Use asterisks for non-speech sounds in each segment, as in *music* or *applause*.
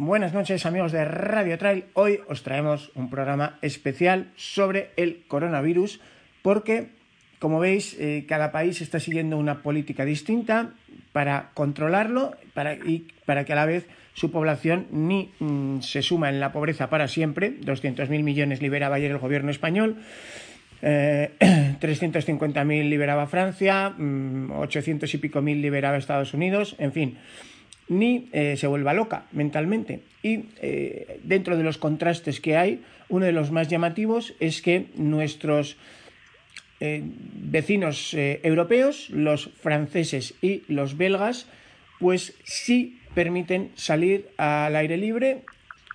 Buenas noches amigos de Radio Trail. Hoy os traemos un programa especial sobre el coronavirus porque, como veis, eh, cada país está siguiendo una política distinta para controlarlo para, y para que a la vez su población ni mm, se suma en la pobreza para siempre. 200.000 millones liberaba ayer el gobierno español. Eh, *clears throat* 350.000 liberaba Francia, 800 mm, y pico mil liberaba Estados Unidos, en fin, ni eh, se vuelva loca mentalmente. Y eh, dentro de los contrastes que hay, uno de los más llamativos es que nuestros eh, vecinos europeos, los franceses y los belgas, pues sí permiten salir al aire libre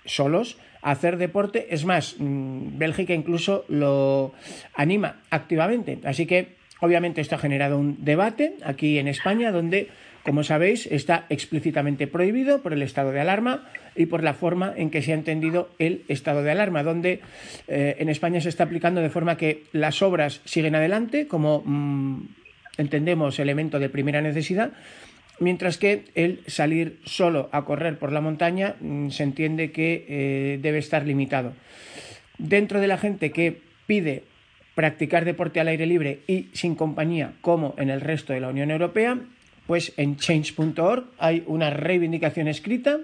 solos hacer deporte. Es más, mm, Bélgica incluso lo anima activamente. Así que, obviamente, esto ha generado un debate aquí en España donde como sabéis, está explícitamente prohibido por el estado de alarma y por la forma en que se ha entendido el estado de alarma, donde eh, en España se está aplicando de forma que las obras siguen adelante como mm, entendemos elemento de primera necesidad, mientras que el salir solo a correr por la montaña mm, se entiende que eh, debe estar limitado. Dentro de la gente que pide practicar deporte al aire libre y sin compañía, como en el resto de la Unión Europea, pues en change.org hay una reivindicación escrita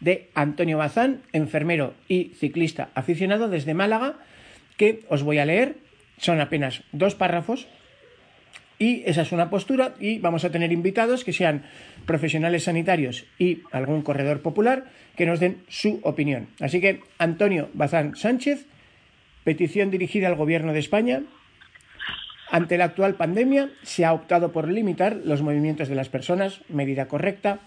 de Antonio Bazán, enfermero y ciclista aficionado desde Málaga, que os voy a leer. Son apenas dos párrafos. Y esa es una postura y vamos a tener invitados que sean profesionales sanitarios y algún corredor popular que nos den su opinión. Así que Antonio Bazán Sánchez, petición dirigida al Gobierno de España ante la actual pandemia se ha optado por limitar los movimientos de las personas, medida correcta.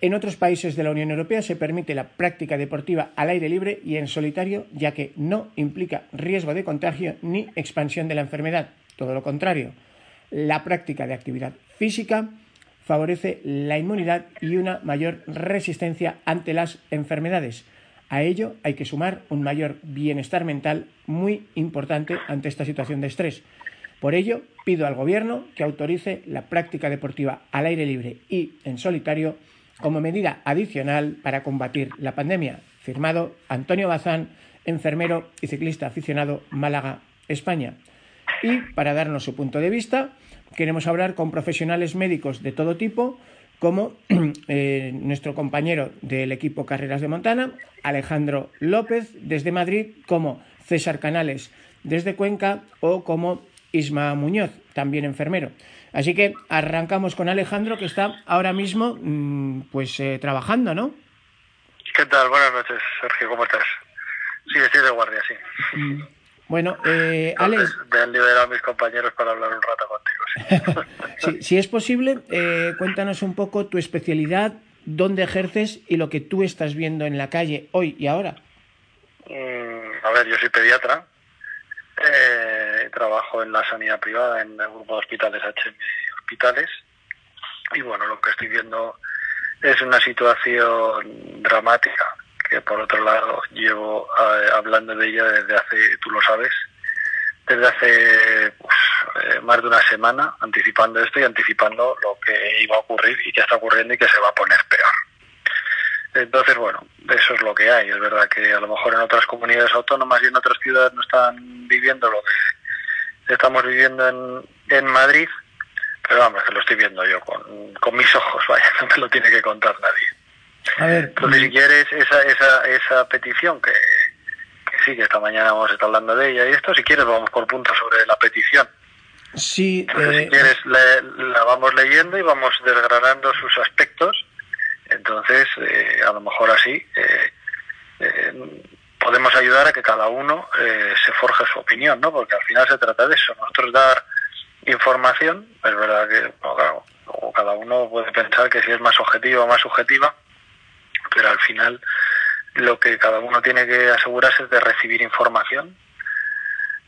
En otros países de la Unión Europea se permite la práctica deportiva al aire libre y en solitario, ya que no implica riesgo de contagio ni expansión de la enfermedad. Todo lo contrario, la práctica de actividad física favorece la inmunidad y una mayor resistencia ante las enfermedades. A ello hay que sumar un mayor bienestar mental muy importante ante esta situación de estrés. Por ello, pido al Gobierno que autorice la práctica deportiva al aire libre y en solitario como medida adicional para combatir la pandemia. Firmado Antonio Bazán, enfermero y ciclista aficionado Málaga, España. Y para darnos su punto de vista, queremos hablar con profesionales médicos de todo tipo, como *clears throat* eh, nuestro compañero del equipo Carreras de Montana, Alejandro López desde Madrid, como César Canales desde Cuenca o como Isma Muñoz, también enfermero. Así que arrancamos con Alejandro, que está ahora mismo mm, pues eh, trabajando, ¿no? ¿Qué tal? Buenas noches, Sergio, ¿cómo estás? Sí, estoy de guardia, sí. Mm. Bueno, eh, Alex... Me han liberado a mis compañeros para hablar un rato contigo, *laughs* sí. si, es posible, eh, cuéntanos un poco tu especialidad, dónde ejerces y lo que tú estás viendo en la calle hoy y ahora. Mm, a ver, yo soy pediatra, eh, trabajo en la sanidad privada, en el grupo de hospitales HM Hospitales. Y bueno, lo que estoy viendo es una situación dramática, que por otro lado llevo eh, hablando de ella desde hace, tú lo sabes, desde hace pues, eh, más de una semana, anticipando esto y anticipando lo que iba a ocurrir y que está ocurriendo y que se va a poner peor. Entonces, bueno, eso es lo que hay. Es verdad que a lo mejor en otras comunidades autónomas y en otras ciudades no están viviendo lo que estamos viviendo en, en Madrid, pero vamos, que lo estoy viendo yo con, con mis ojos, *laughs* vaya, no me lo tiene que contar nadie. A ver, Entonces, si quieres esa, esa, esa petición que, que sí, que esta mañana vamos a estar hablando de ella y esto, si quieres vamos por puntos sobre la petición. Sí, Entonces, eh, si quieres la vamos leyendo y vamos desgranando sus aspectos entonces, eh, a lo mejor así eh, eh, podemos ayudar a que cada uno se forje su opinión, ¿no? Porque al final se trata de eso. Nosotros dar información, es verdad que claro, cada uno puede pensar que si es más objetiva o más subjetiva, pero al final lo que cada uno tiene que asegurarse es de recibir información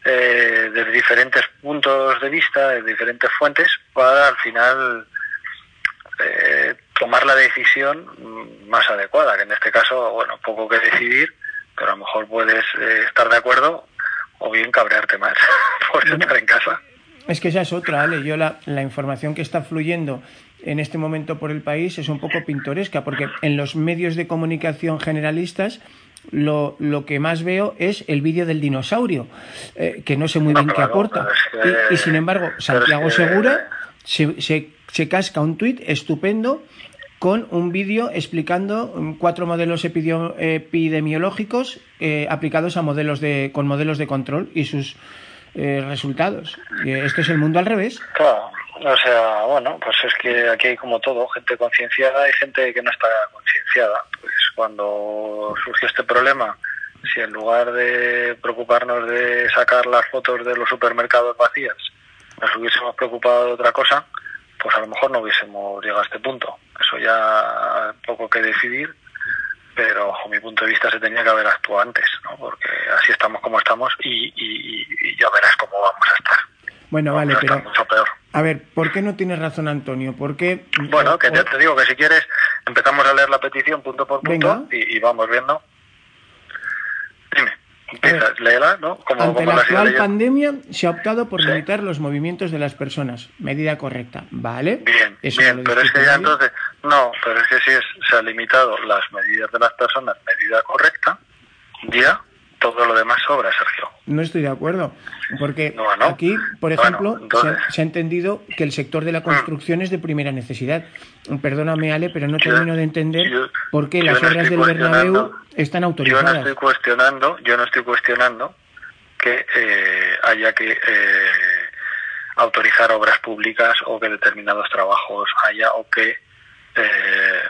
eh, desde diferentes puntos de vista, de diferentes fuentes, para al final eh, tomar la decisión más adecuada, que en este caso, bueno, poco que decidir, pero a lo mejor puedes eh, estar de acuerdo o bien cabrearte más *laughs* por estar en casa. Es que esa es otra, Ale. Yo la, la información que está fluyendo en este momento por el país es un poco pintoresca, porque en los medios de comunicación generalistas lo, lo que más veo es el vídeo del dinosaurio, eh, que no sé muy bien qué aporta. y, sin embargo, Santiago Segura se, se, se casca un tuit estupendo con un vídeo explicando cuatro modelos epidemiológicos eh, aplicados a modelos de, con modelos de control y sus eh, resultados. Esto es el mundo al revés. Claro, o sea, bueno, pues es que aquí hay como todo, gente concienciada y gente que no está concienciada. Pues cuando surgió este problema, si en lugar de preocuparnos de sacar las fotos de los supermercados vacías, nos hubiésemos preocupado de otra cosa, pues a lo mejor no hubiésemos llegado a este punto. Eso ya poco que decidir, pero bajo mi punto de vista se tenía que haber actuado antes, ¿no? porque así estamos como estamos y, y, y ya verás cómo vamos a estar. Bueno, vale, pero... Mucho peor. A ver, ¿por qué no tienes razón, Antonio? ¿Por qué... Bueno, que te, te digo que si quieres empezamos a leer la petición punto por punto y, y, vamos viendo. Léela, ¿no? Como, ante como la actual pandemia se ha optado por ¿Sí? limitar los movimientos de las personas. Medida correcta, ¿vale? Bien, Eso bien, pero es que ya entonces... No, pero es que si es, se ha limitado las medidas de las personas, medida correcta, ya todo lo demás sobra, Sergio. No estoy de acuerdo, porque no, no. aquí, por ejemplo, bueno, entonces... se, se, ha entendido que el sector de la construcción es de primera necesidad. Perdóname, Ale, pero no yo, termino de entender yo, por qué las no obras del Bernabéu están autorizadas. Yo no estoy cuestionando, yo no estoy cuestionando que eh, haya que eh, autorizar obras públicas o que determinados trabajos haya o que eh,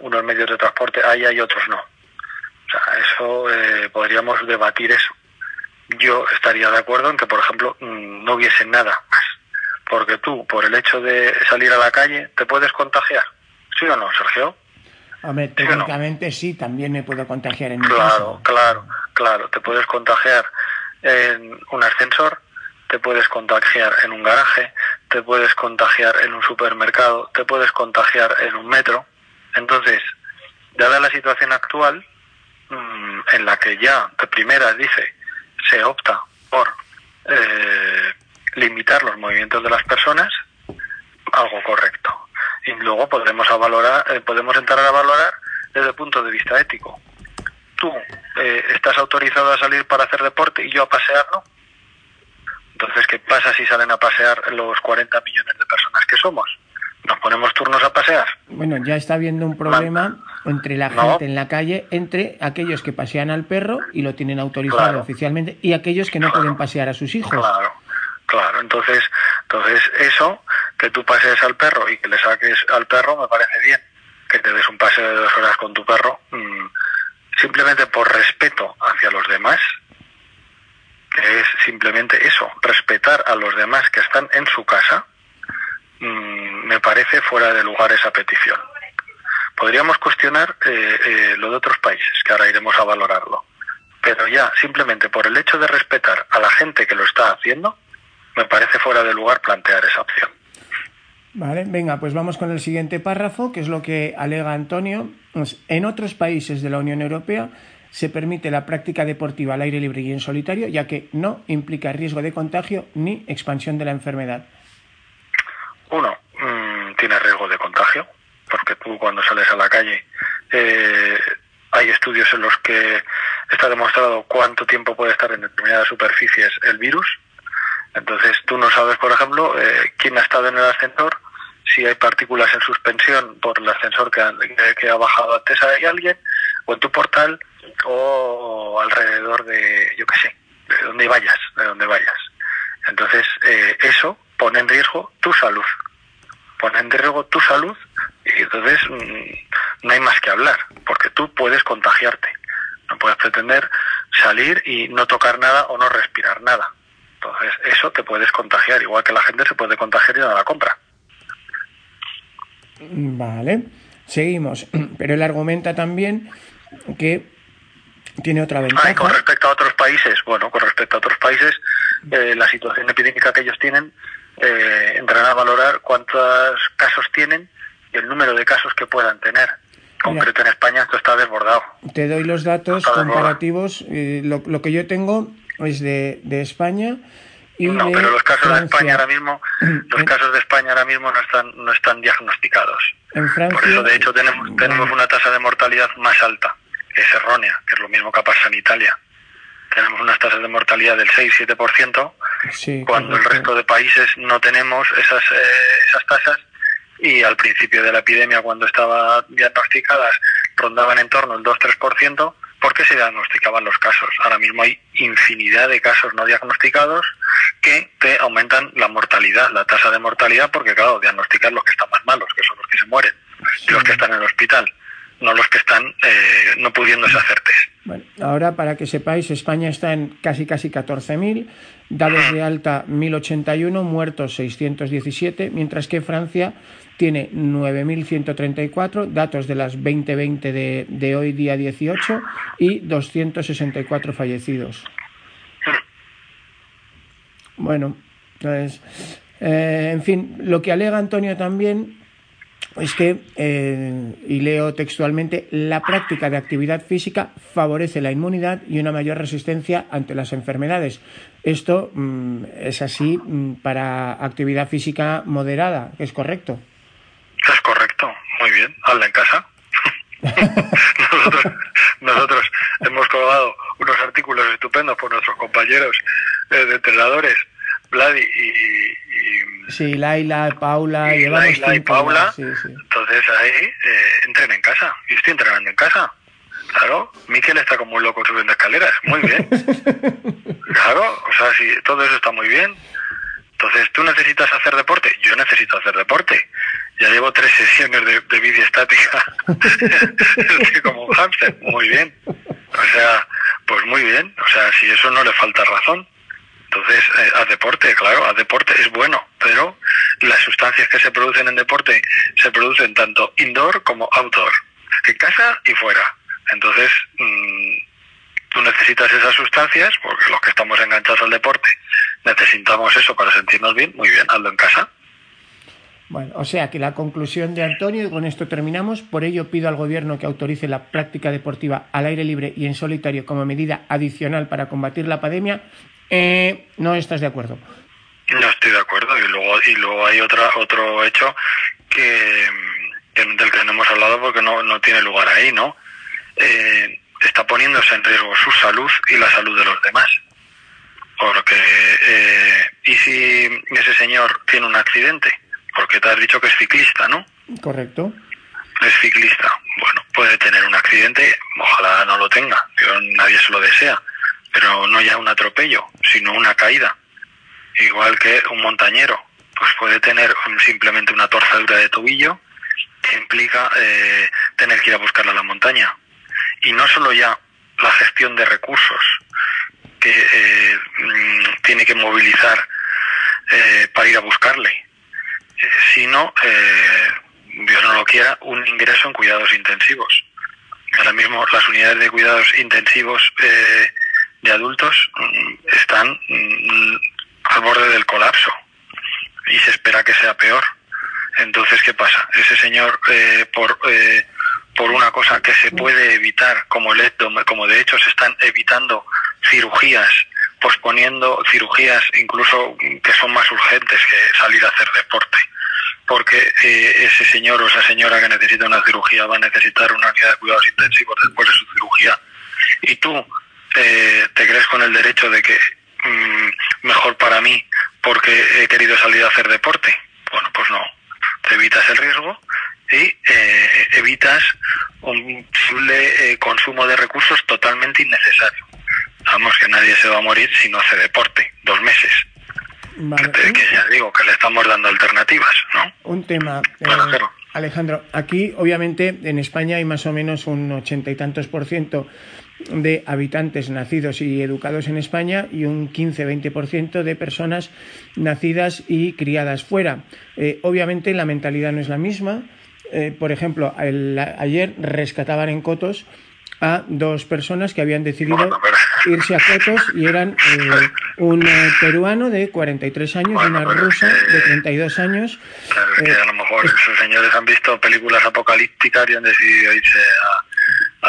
unos medios de transporte haya y otros no o sea, eso eh, podríamos debatir eso. Yo estaría de acuerdo en que, por ejemplo, mm, no hubiese nada más. Porque tú, por el hecho de salir a la calle, te puedes contagiar. ¿Sí o no, Sergio? Hombre, técnicamente ¿Sí, no? sí, también me puedo contagiar en mi Claro, caso. claro, claro. Te puedes contagiar en un ascensor, te puedes contagiar en un garaje, te puedes contagiar en un supermercado, te puedes contagiar en un metro. Entonces, dada la situación actual, mmm, en la que ya de primera dice se opta por eh, limitar los movimientos de las personas, algo correcto. Y luego podremos a eh, podemos entrar a valorar desde el punto de vista ético. Tú eh, estás autorizado a salir para hacer deporte y yo a pasear no. Entonces, ¿qué pasa si salen a pasear los 40 millones de personas que somos? ¿Nos ponemos turnos a pasear? Bueno, ya está habiendo un problema entre la gente en la calle, entre aquellos que pasean al perro y lo tienen autorizado claro. oficialmente y aquellos que no claro. pueden pasear a sus hijos. Claro, claro. Entonces, entonces eso, que tú pasees al perro y que le saques al perro, me parece bien. Que te des un paseo de dos horas con tu perro, mmm, simplemente por respeto hacia los demás, que es simplemente eso, respetar a los demás que están en su casa, mmm, me parece fuera de lugar esa petición. Podríamos cuestionar eh, eh, lo de otros países, que ahora iremos a valorarlo. Pero ya, simplemente por el hecho de respetar a la gente que lo está haciendo, me parece fuera de lugar plantear esa opción. Vale, venga, pues vamos con el siguiente párrafo, que es lo que alega Antonio. En otros países de la Unión Europea se permite la práctica deportiva al aire libre y en solitario, ya que no implica riesgo de contagio ni expansión de la enfermedad. Uno, mmm, tiene riesgo de contagio, porque tú cuando sales a la calle eh, hay estudios en los que está demostrado cuánto tiempo puede estar en determinadas superficies el virus. Entonces tú no sabes, por ejemplo, eh, quién ha estado en el ascensor, si hay partículas en suspensión por el ascensor que ha, que ha bajado antes hay alguien, o en tu portal, o alrededor de, yo qué sé, de donde vayas, de donde vayas. Entonces eh, eso pone en riesgo tu salud. Pone en riesgo tu salud y entonces mmm, no hay más que hablar, porque tú puedes contagiarte. No puedes pretender salir y no tocar nada o no respirar nada. Entonces, eso te puedes contagiar, igual que la gente se puede contagiar y no la compra. Vale, seguimos. *clears throat* Pero él argumenta también que tiene otra ventaja. con respecto a otros países, bueno, con respecto a otros países, eh, la situación epidémica que ellos tienen eh, entrarán a valorar cuántos casos tienen y el número de casos que puedan tener. Concreto en España esto está desbordado. Te doy los datos comparativos. Eh, lo, que yo tengo es de, de España y no, pero los casos de España ahora mismo, los casos de España ahora mismo no están no están diagnosticados. En Francia, Por eso de hecho tenemos tenemos una tasa de mortalidad más alta, que es errónea, que es lo mismo que pasa en Italia. Tenemos unas tasas de mortalidad del 6-7%, sí, cuando el resto de países no tenemos esas eh, esas tasas y al principio de la epidemia, cuando estaba diagnosticadas, rondaban en torno al 2-3%, porque se diagnosticaban los casos. Ahora mismo hay infinidad de casos no diagnosticados que te aumentan la mortalidad, la tasa de mortalidad, porque claro, diagnostican los que están más malos, que son los que se mueren, y los que están en el hospital, no los que están eh, no pudiéndose hacer test. Bueno, ahora para que sepáis, España está en casi casi 14.000, dados de alta 1.081, muertos 617, mientras que Francia tiene 9.134 datos de las 2020 de, de hoy día 18 y 264 fallecidos. Bueno, entonces, eh, en fin, lo que alega Antonio también es que, eh, y leo textualmente, la práctica de actividad física favorece la inmunidad y una mayor resistencia ante las enfermedades. Esto mm, es así mm, para actividad física moderada, ¿es correcto? Es correcto, muy bien, hazla en casa. *laughs* nosotros, hemos colgado unos artículos estupendos por nuestros compañeros eh, de entrenadores, Vladi y, y, Sí, Laila, Paula, y Laila y Paula. Entonces ahí eh, entren en casa. Yo estoy entrenando en casa. Claro, Miquel está como un loco subiendo escaleras. Muy bien. *laughs* claro, o sea, si todo eso está muy bien. Entonces, ¿tú necesitas hacer deporte? Yo necesito hacer deporte. Ya llevo tres sesiones de, de bici estática. *laughs* Estoy como un hámster. Muy bien. O sea, pues muy bien. O sea, si eso no le falta razón. Entonces, eh, deporte, claro, haz deporte es bueno, pero las sustancias que se producen en deporte se producen tanto indoor como outdoor, en casa y fuera. Entonces, mmm, tú necesitas esas sustancias, porque los que estamos enganchados al deporte necesitamos eso para sentirnos bien, muy bien, hazlo en casa. Bueno, o sea que la conclusión de Antonio, y con esto terminamos, por ello pido al Gobierno que autorice la práctica deportiva al aire libre y en solitario como medida adicional para combatir la pandemia. Eh, ¿No estás de acuerdo? No estoy de acuerdo y luego y luego hay otra otro hecho que, que del que no hemos hablado porque no, no tiene lugar ahí, ¿no? Eh, está poniéndose en riesgo su salud y la salud de los demás. Porque, eh, ¿y si ese señor tiene un accidente? Porque te has dicho que es ciclista, ¿no? Correcto. Es ciclista. Bueno, puede tener un accidente, ojalá no lo tenga, pero nadie se lo desea. Pero no ya un atropello, sino una caída. Igual que un montañero, pues puede tener simplemente una torzadura de tobillo que implica eh, tener que ir a buscarla a la montaña. Y no solo ya la gestión de recursos que eh, mm, tiene que movilizar eh, para ir a buscarle, sino, eh, Dios no lo quiera, un ingreso en cuidados intensivos. Ahora mismo las unidades de cuidados intensivos eh, de adultos mm, están mm, al borde del colapso y se espera que sea peor. Entonces, ¿qué pasa? Ese señor, eh, por, eh, por una cosa que se puede evitar, como, el, como de hecho se están evitando cirugías, posponiendo cirugías incluso que son más urgentes que salir a hacer deporte porque eh, ese señor o esa señora que necesita una cirugía va a necesitar una unidad de cuidados intensivos después de su cirugía. Y tú eh, te crees con el derecho de que mmm, mejor para mí porque he querido salir a hacer deporte. Bueno, pues no. Te evitas el riesgo y eh, evitas un posible eh, consumo de recursos totalmente innecesario. Vamos, que nadie se va a morir si no hace deporte. Dos meses. Vale. Que, que ya digo, que le estamos dando alternativas, ¿no? Un tema. Bueno, eh, claro. Alejandro, aquí obviamente en España hay más o menos un ochenta y tantos por ciento de habitantes nacidos y educados en España y un 15-20% de personas nacidas y criadas fuera. Eh, obviamente la mentalidad no es la misma. Eh, por ejemplo, el, ayer rescataban en Cotos a dos personas que habían decidido irse a fotos y eran eh, un eh, peruano de 43 años y una rusa de 32 años. Claro, que a lo mejor esos señores han visto películas apocalípticas y han decidido irse a,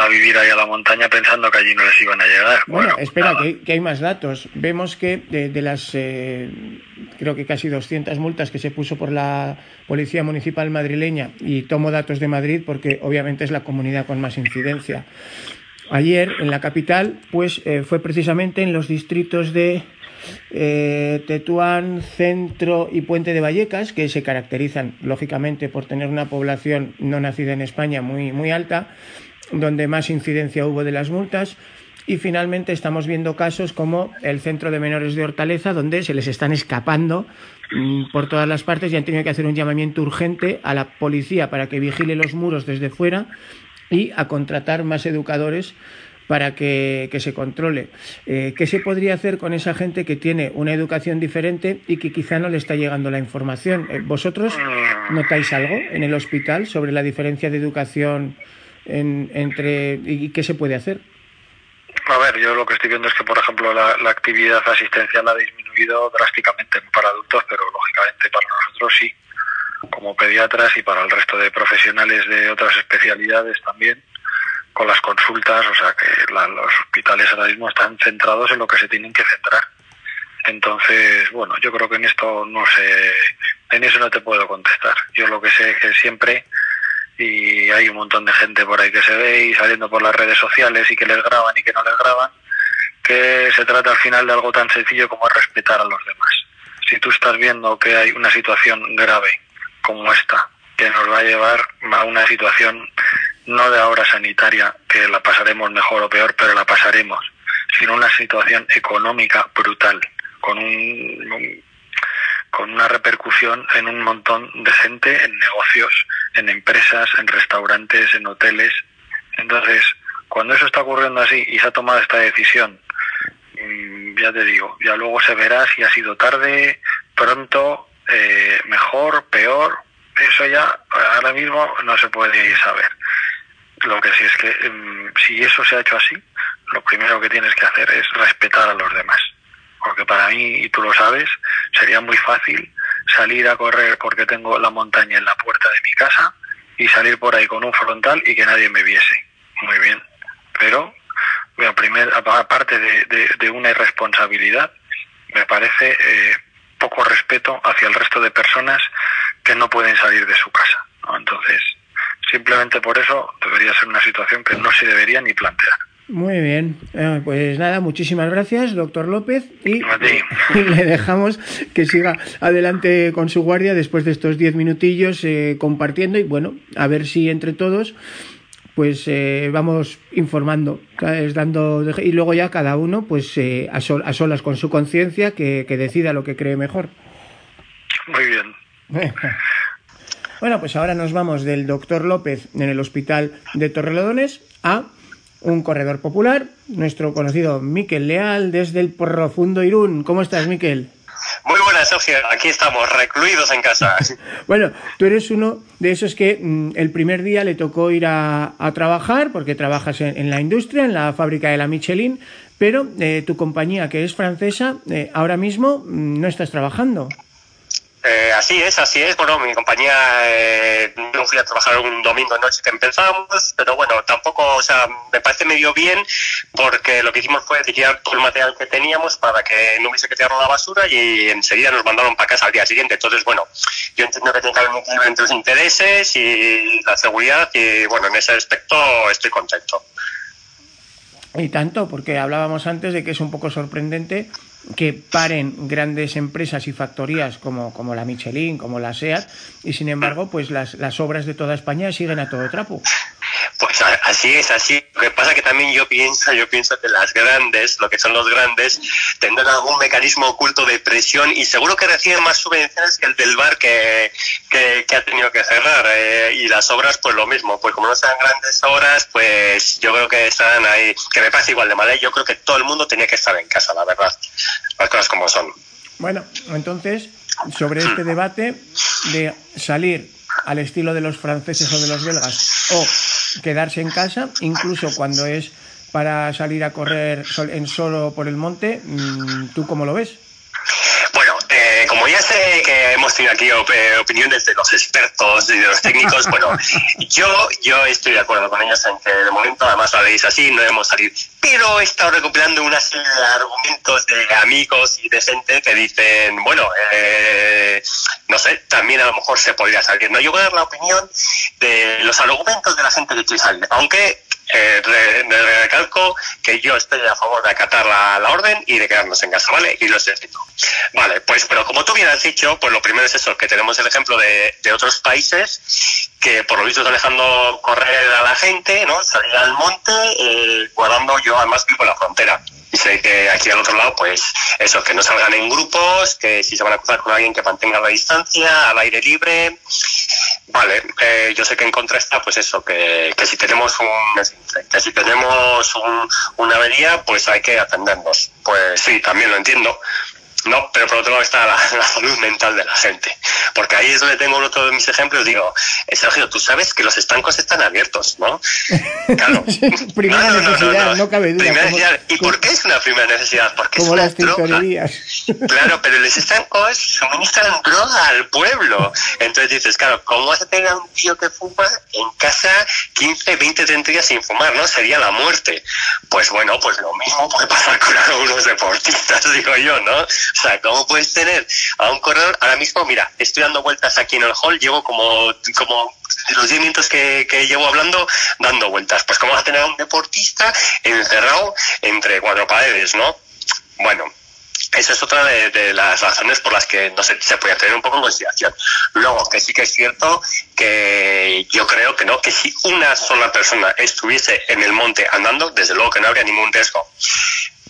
vivir ahí a la montaña pensando que allí no les iban a llegar. Bueno, espera, que, hay más datos. Vemos que de, las, creo que casi 200 multas que se puso por la Policía Municipal madrileña, y tomo datos de Madrid porque obviamente es la comunidad con más incidencia. Ayer en la capital, pues eh, fue precisamente en los distritos de eh, Tetuán, Centro y Puente de Vallecas, que se caracterizan lógicamente por tener una población no nacida en España muy, muy alta, donde más incidencia hubo de las multas. Y finalmente estamos viendo casos como el Centro de Menores de Hortaleza, donde se les están escapando mm, por todas las partes y han tenido que hacer un llamamiento urgente a la policía para que vigile los muros desde fuera y a contratar más educadores para que, se controle. Eh, ¿Qué se podría hacer con esa gente que tiene una educación diferente y que quizá no le está llegando la información? Eh, ¿Vosotros notáis algo en el hospital sobre la diferencia de educación entre y qué se puede hacer? A ver, yo lo que estoy viendo es que, por ejemplo, la, actividad asistencial ha disminuido drásticamente para adultos, pero lógicamente para nosotros sí, como pediatras y para el resto de profesionales de otras especialidades también, con las consultas, o sea que los hospitales ahora mismo están centrados en lo que se tienen que centrar. Entonces, bueno, yo creo que en esto no sé, en eso no te puedo contestar. Yo lo que sé es que siempre y hay un montón de gente por ahí que se ve y saliendo por las redes sociales y que les graban y que no les graban, que se trata al final de algo tan sencillo como respetar a los demás. Si tú estás viendo que hay una situación grave como esta, que nos va a llevar a una situación no de ahora sanitaria, que la pasaremos mejor o peor, pero la pasaremos, sino una situación económica brutal, con un con una repercusión en un montón de gente, en negocios, en empresas, en restaurantes, en hoteles. Entonces, cuando eso está ocurriendo así y se ha tomado esta decisión, mm, ya te digo, ya luego se verá si ha sido tarde, pronto, eh, mejor, peor. Eso ya ahora mismo no se puede saber. Lo que sí es que mm, si eso se ha hecho así, lo primero que tienes que hacer es respetar a los demás porque para mí, y tú lo sabes, sería muy fácil salir a correr porque tengo la montaña en la puerta de mi casa y salir por ahí con un frontal y que nadie me viese. Muy bien. Pero, bueno, primer, aparte de, una irresponsabilidad, me parece eh, poco respeto hacia el resto de personas que no pueden salir de su casa. Entonces, simplemente por eso debería ser una situación que no se debería ni plantear. Muy bien, eh, pues nada, muchísimas gracias, doctor López, y, *laughs* le dejamos que siga adelante con su guardia después de estos diez minutillos eh, compartiendo y bueno, a ver si entre todos pues eh, vamos informando, dando y luego ya cada uno pues a, a, solas con su conciencia que, que decida lo que cree mejor. Muy bien. Bueno, pues ahora nos vamos del doctor López en el hospital de Torrelodones a un corredor popular, nuestro conocido Miquel Leal desde el profundo Irún. ¿Cómo estás, Miquel? Muy buenas, Sergio. Aquí estamos, recluidos en casa. *laughs* bueno, tú eres uno de esos que mm, el primer día le tocó ir a, trabajar, porque trabajas en, la industria, en la fábrica de la Michelin, pero eh, tu compañía, que es francesa, eh, ahora mismo mm, no estás trabajando. Eh, así es, así es. Bueno, mi compañía eh, no fui a trabajar un domingo noche que empezamos, pero bueno, tampoco, o sea, me parece medio bien porque lo que hicimos fue tirar todo el material que teníamos para que no hubiese que tirarlo a la basura y enseguida nos mandaron para casa al día siguiente. Entonces, bueno, yo entiendo que tiene que haber un equilibrio entre los intereses y la seguridad y bueno, en ese aspecto estoy contento. Y tanto, porque hablábamos antes de que es un poco sorprendente que paren grandes empresas y factorías como, como la Michelin, como la SEAT, y sin embargo, pues las, las obras de toda España siguen a todo trapo. Pues así es, así. Lo que pasa que también yo pienso, yo pienso que las grandes, lo que son los grandes, tendrán algún mecanismo oculto de presión y seguro que reciben más subvenciones que el del bar que, que, ha tenido que cerrar. Eh, y las obras, pues lo mismo. Pues como no sean grandes obras, pues yo creo que están ahí, que me parece igual de mal. ¿eh? Yo creo que todo el mundo tenía que estar en casa, la verdad. Las cosas como son. Bueno, entonces, sobre este debate de salir al estilo de los franceses o de los belgas, o quedarse en casa, incluso cuando es para salir a correr en solo por el monte, mm, ¿tú cómo lo ves? Como ya sé que hemos tenido aquí opiniones de los expertos y de los técnicos, bueno, *laughs* yo, yo estoy de acuerdo con ellos en que de momento además la veis así, no debemos salir. Pero he estado recopilando una serie de argumentos de amigos y de gente que dicen, bueno, eh, no sé, también a lo mejor se podría salir. No, yo voy a dar la opinión de los argumentos de la gente que quiere salir, aunque eh, recalco que yo estoy a favor de acatar la, orden y de quedarnos en casa, ¿vale? Y lo sé Vale, pues, pero como tú bien has dicho, pues lo primero es eso, que tenemos el ejemplo de, de otros países que por lo visto están dejando correr a la gente, ¿no? Salir al monte, eh, guardando, yo además vivo en la frontera. Y sé que aquí al otro lado, pues eso, que no salgan en grupos, que si se van a cruzar con alguien que mantenga la distancia, al aire libre. Vale, eh, yo sé que en contra está, pues eso, que, que si tenemos un que si tenemos un, una avería, pues hay que atendernos. Pues sí, también lo entiendo. No, pero por otro lado está la, salud mental de la gente. Porque ahí es donde tengo otro de mis ejemplos. Digo, eh, Sergio, tú sabes que los estancos están abiertos, ¿no? Claro. *laughs* primera necesidad, no, cabe duda. ¿Y por qué es una primera necesidad? Porque es una las. Claro, pero los estancos suministran droga al pueblo. Entonces dices, claro, ¿cómo vas a tener a un tío que fuma en casa 15, 20, 30 días sin fumar, no? Sería la muerte. Pues bueno, pues lo mismo puede pasar con algunos deportistas, *laughs* digo yo, ¿no? O sea, ¿cómo puedes tener a un corredor? Ahora mismo, mira, estoy dando vueltas aquí en el hall, llevo como, como los 10 minutos que, que, llevo hablando dando vueltas. Pues ¿cómo vas a tener a un deportista encerrado entre cuatro paredes, no? Bueno, esa es otra de, las razones por las que no se, se puede tener un poco en consideración. Luego, que sí que es cierto que yo creo que no, que si una sola persona estuviese en el monte andando, desde luego que no habría ningún riesgo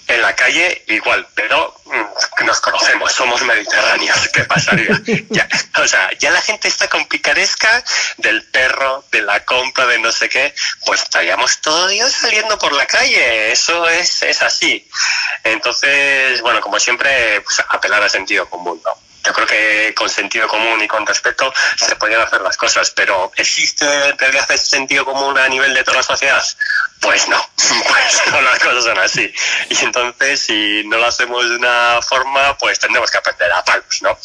en la calle igual, pero mm, nos conocemos, somos mediterráneos, ¿qué pasaría? *laughs* ya, o sea, ya la gente está con picaresca del perro, de la compra, de no sé qué, pues estaríamos todo Dios saliendo por la calle, eso es, es así. Entonces, bueno, como siempre, pues apelar al sentido común, ¿no? Yo creo que con sentido común y con respeto se podrían hacer las cosas, pero ¿existe realidad ese sentido común a nivel de toda la sociedad? Pues no, *laughs* pues no las cosas son así. Y entonces, si no lo hacemos de una forma, pues tendremos que aprender a palos, ¿no?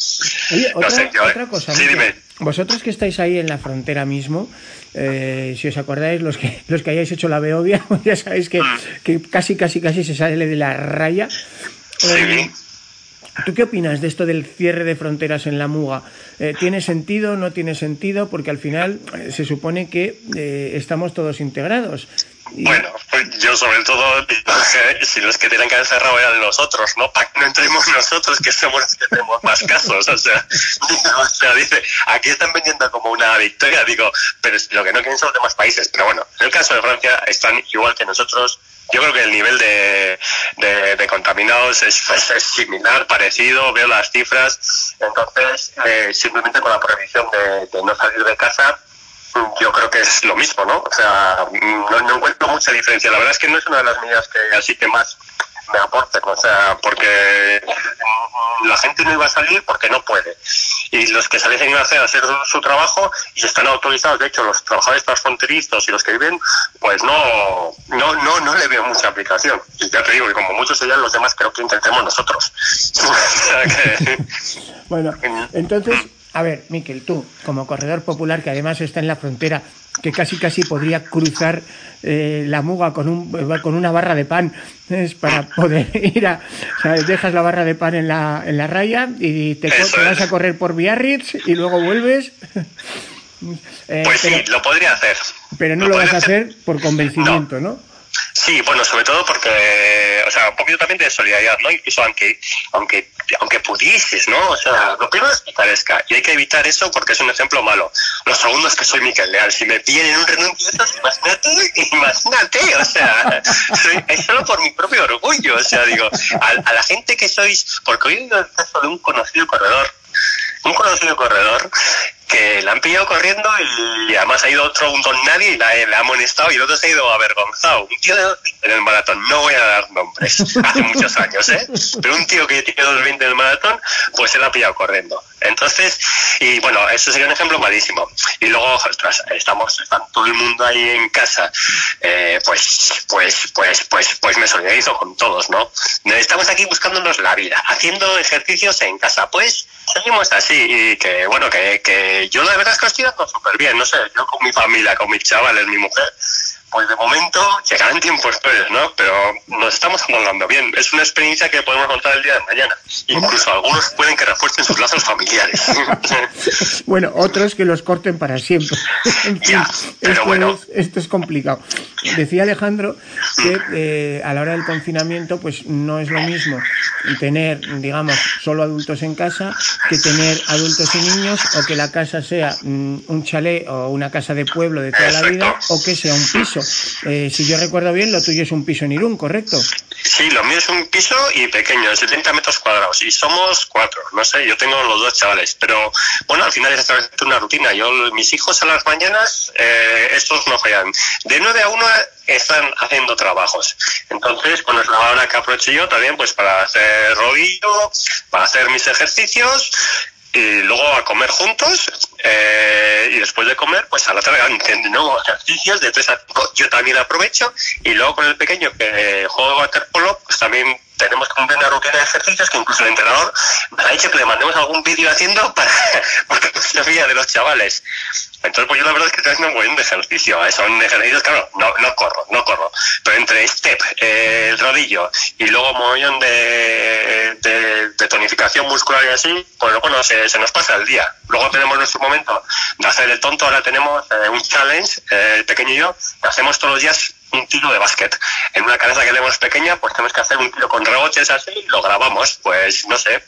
Oye, otra, cosa. Sí, dime. Vosotros que estáis ahí en la frontera mismo, eh, si os acordáis, los que, los que hayáis hecho la Beovia, *laughs* ya sabéis que, mm. que casi, casi, casi se sale de la raya. Sí. Eh, ¿Tú qué opinas de esto del cierre de fronteras en la Muga? Eh, ¿Tiene sentido? ¿No tiene sentido? Porque al final eh, se supone que eh, estamos todos integrados. Bueno, pues yo sobre todo, *laughs* si los que tienen que haber cerrado eran nosotros, ¿no? Para que no entremos *laughs* nosotros, que somos los que tenemos más casos. O sea, *laughs* o sea, dice, aquí están vendiendo como una victoria, digo, pero lo que no quieren son los demás países. Pero bueno, en el caso de Francia están igual que nosotros yo creo que el nivel de, de, contaminados es, similar, parecido, veo las cifras. Entonces, eh, simplemente con la prohibición de, no salir de casa, yo creo que es lo mismo, ¿no? O sea, no, no, encuentro mucha diferencia. La verdad es que no es una de las medidas que así que más me aporten, o sea, porque la gente no iba a salir porque no puede. Y los que saliesen iban a hacer, hacer su, trabajo y están autorizados, de hecho, los trabajadores transfronterizos y los que viven, pues no, no, no, no le veo mucha aplicación. Y ya te digo, y como muchos serían los demás, creo que intentemos nosotros. *laughs* *laughs* Bueno, entonces, a ver, Miquel, tú, como corredor popular que además está en la frontera, que casi casi podría cruzar eh, la muga con, un, con una barra de pan es para poder *laughs* ir a... O sea, dejas la barra de pan en la, en la raya y te, vas a correr por Biarritz y luego vuelves. *laughs* Eh, pues sí, lo podría hacer. Pero no lo, vas a hacer por convencimiento, ¿no? Sí, bueno, sobre todo porque, o sea, un poquito también de solidaridad, ¿no? Incluso aunque, aunque, aunque pudieses, ¿no? O sea, lo primero es picaresca y hay que evitar eso porque es un ejemplo malo. Lo segundo es que soy Miquel Leal. Si me piden un renuncio, imagínate, imagínate, o sea, *laughs* es solo por mi propio orgullo, o sea, digo, a, la gente que sois, porque hoy he el caso de un conocido corredor un conocido corredor que la han pillado corriendo y además ha ido otro un don nadie y la, ha amonestado y el otro se ha ido avergonzado. Un tío en el maratón, no voy a dar nombres, *laughs* hace muchos años, ¿eh? Pero un tío que tiene 2.20 en el maratón, pues se la ha pillado corriendo. Entonces, y bueno, eso sería un ejemplo malísimo. Y luego, estamos, está todo el mundo ahí en casa, eh, pues, pues, pues, pues, pues me solidarizo con todos, ¿no? Estamos aquí buscándonos la vida, haciendo ejercicios en casa, pues seguimos así y que, bueno, que, que yo la verdad es que estoy dando súper bien, no sé, yo con mi familia, con mis chavales, mi mujer, pues de momento llegarán tiempos peores, ¿no? Pero nos estamos amolando bien. Es una experiencia que podemos contar el día de mañana. Incluso algunos pueden que refuercen sus lazos familiares. *laughs* bueno, otros que los corten para siempre. ya, pero esto, bueno. es, esto es complicado. Decía Alejandro que eh, a la hora del confinamiento, pues no es lo mismo tener, digamos, solo adultos en casa que tener adultos y niños o que la casa sea mm, un chalet o una casa de pueblo de toda la vida o que sea un piso. Eh, si yo recuerdo bien, lo tuyo es un piso en Irún, ¿correcto? Sí, lo mío es un piso y pequeño, de 70 metros cuadrados. Y somos cuatro, no sé, yo tengo los dos chavales. Pero bueno, al final es una rutina. Yo, mis hijos a las mañanas, eh, estos no fallan. De 9 a 1 están haciendo trabajos. Entonces, bueno, es la hora que aprovecho yo también pues para hacer rodillo, para hacer mis ejercicios y luego a comer juntos eh, y después de comer pues a la tarde de nuevo ejercicios de 3 a 5 yo también aprovecho y luego con el pequeño que juego waterpolo pues también tenemos que cumplir una rutina de ejercicios que incluso el entrenador me ha dicho que le mandemos algún vídeo haciendo para *laughs* no se fía de los chavales entonces pues yo la verdad es que estoy haciendo un buen ejercicio ¿eh? son ejercicios claro no, no corro no corro. Pero entre step eh, el rodillo y luego mogollón de, de, de, tonificación muscular y así pues bueno se, se, nos pasa el día. Luego tenemos nuestro momento de hacer el tonto. Ahora tenemos eh, un challenge eh, el pequeño y yo que hacemos todos los días un tiro de básquet. En una cabeza que tenemos pequeña, pues tenemos que hacer un tiro con rebotes así y lo grabamos. Pues no sé.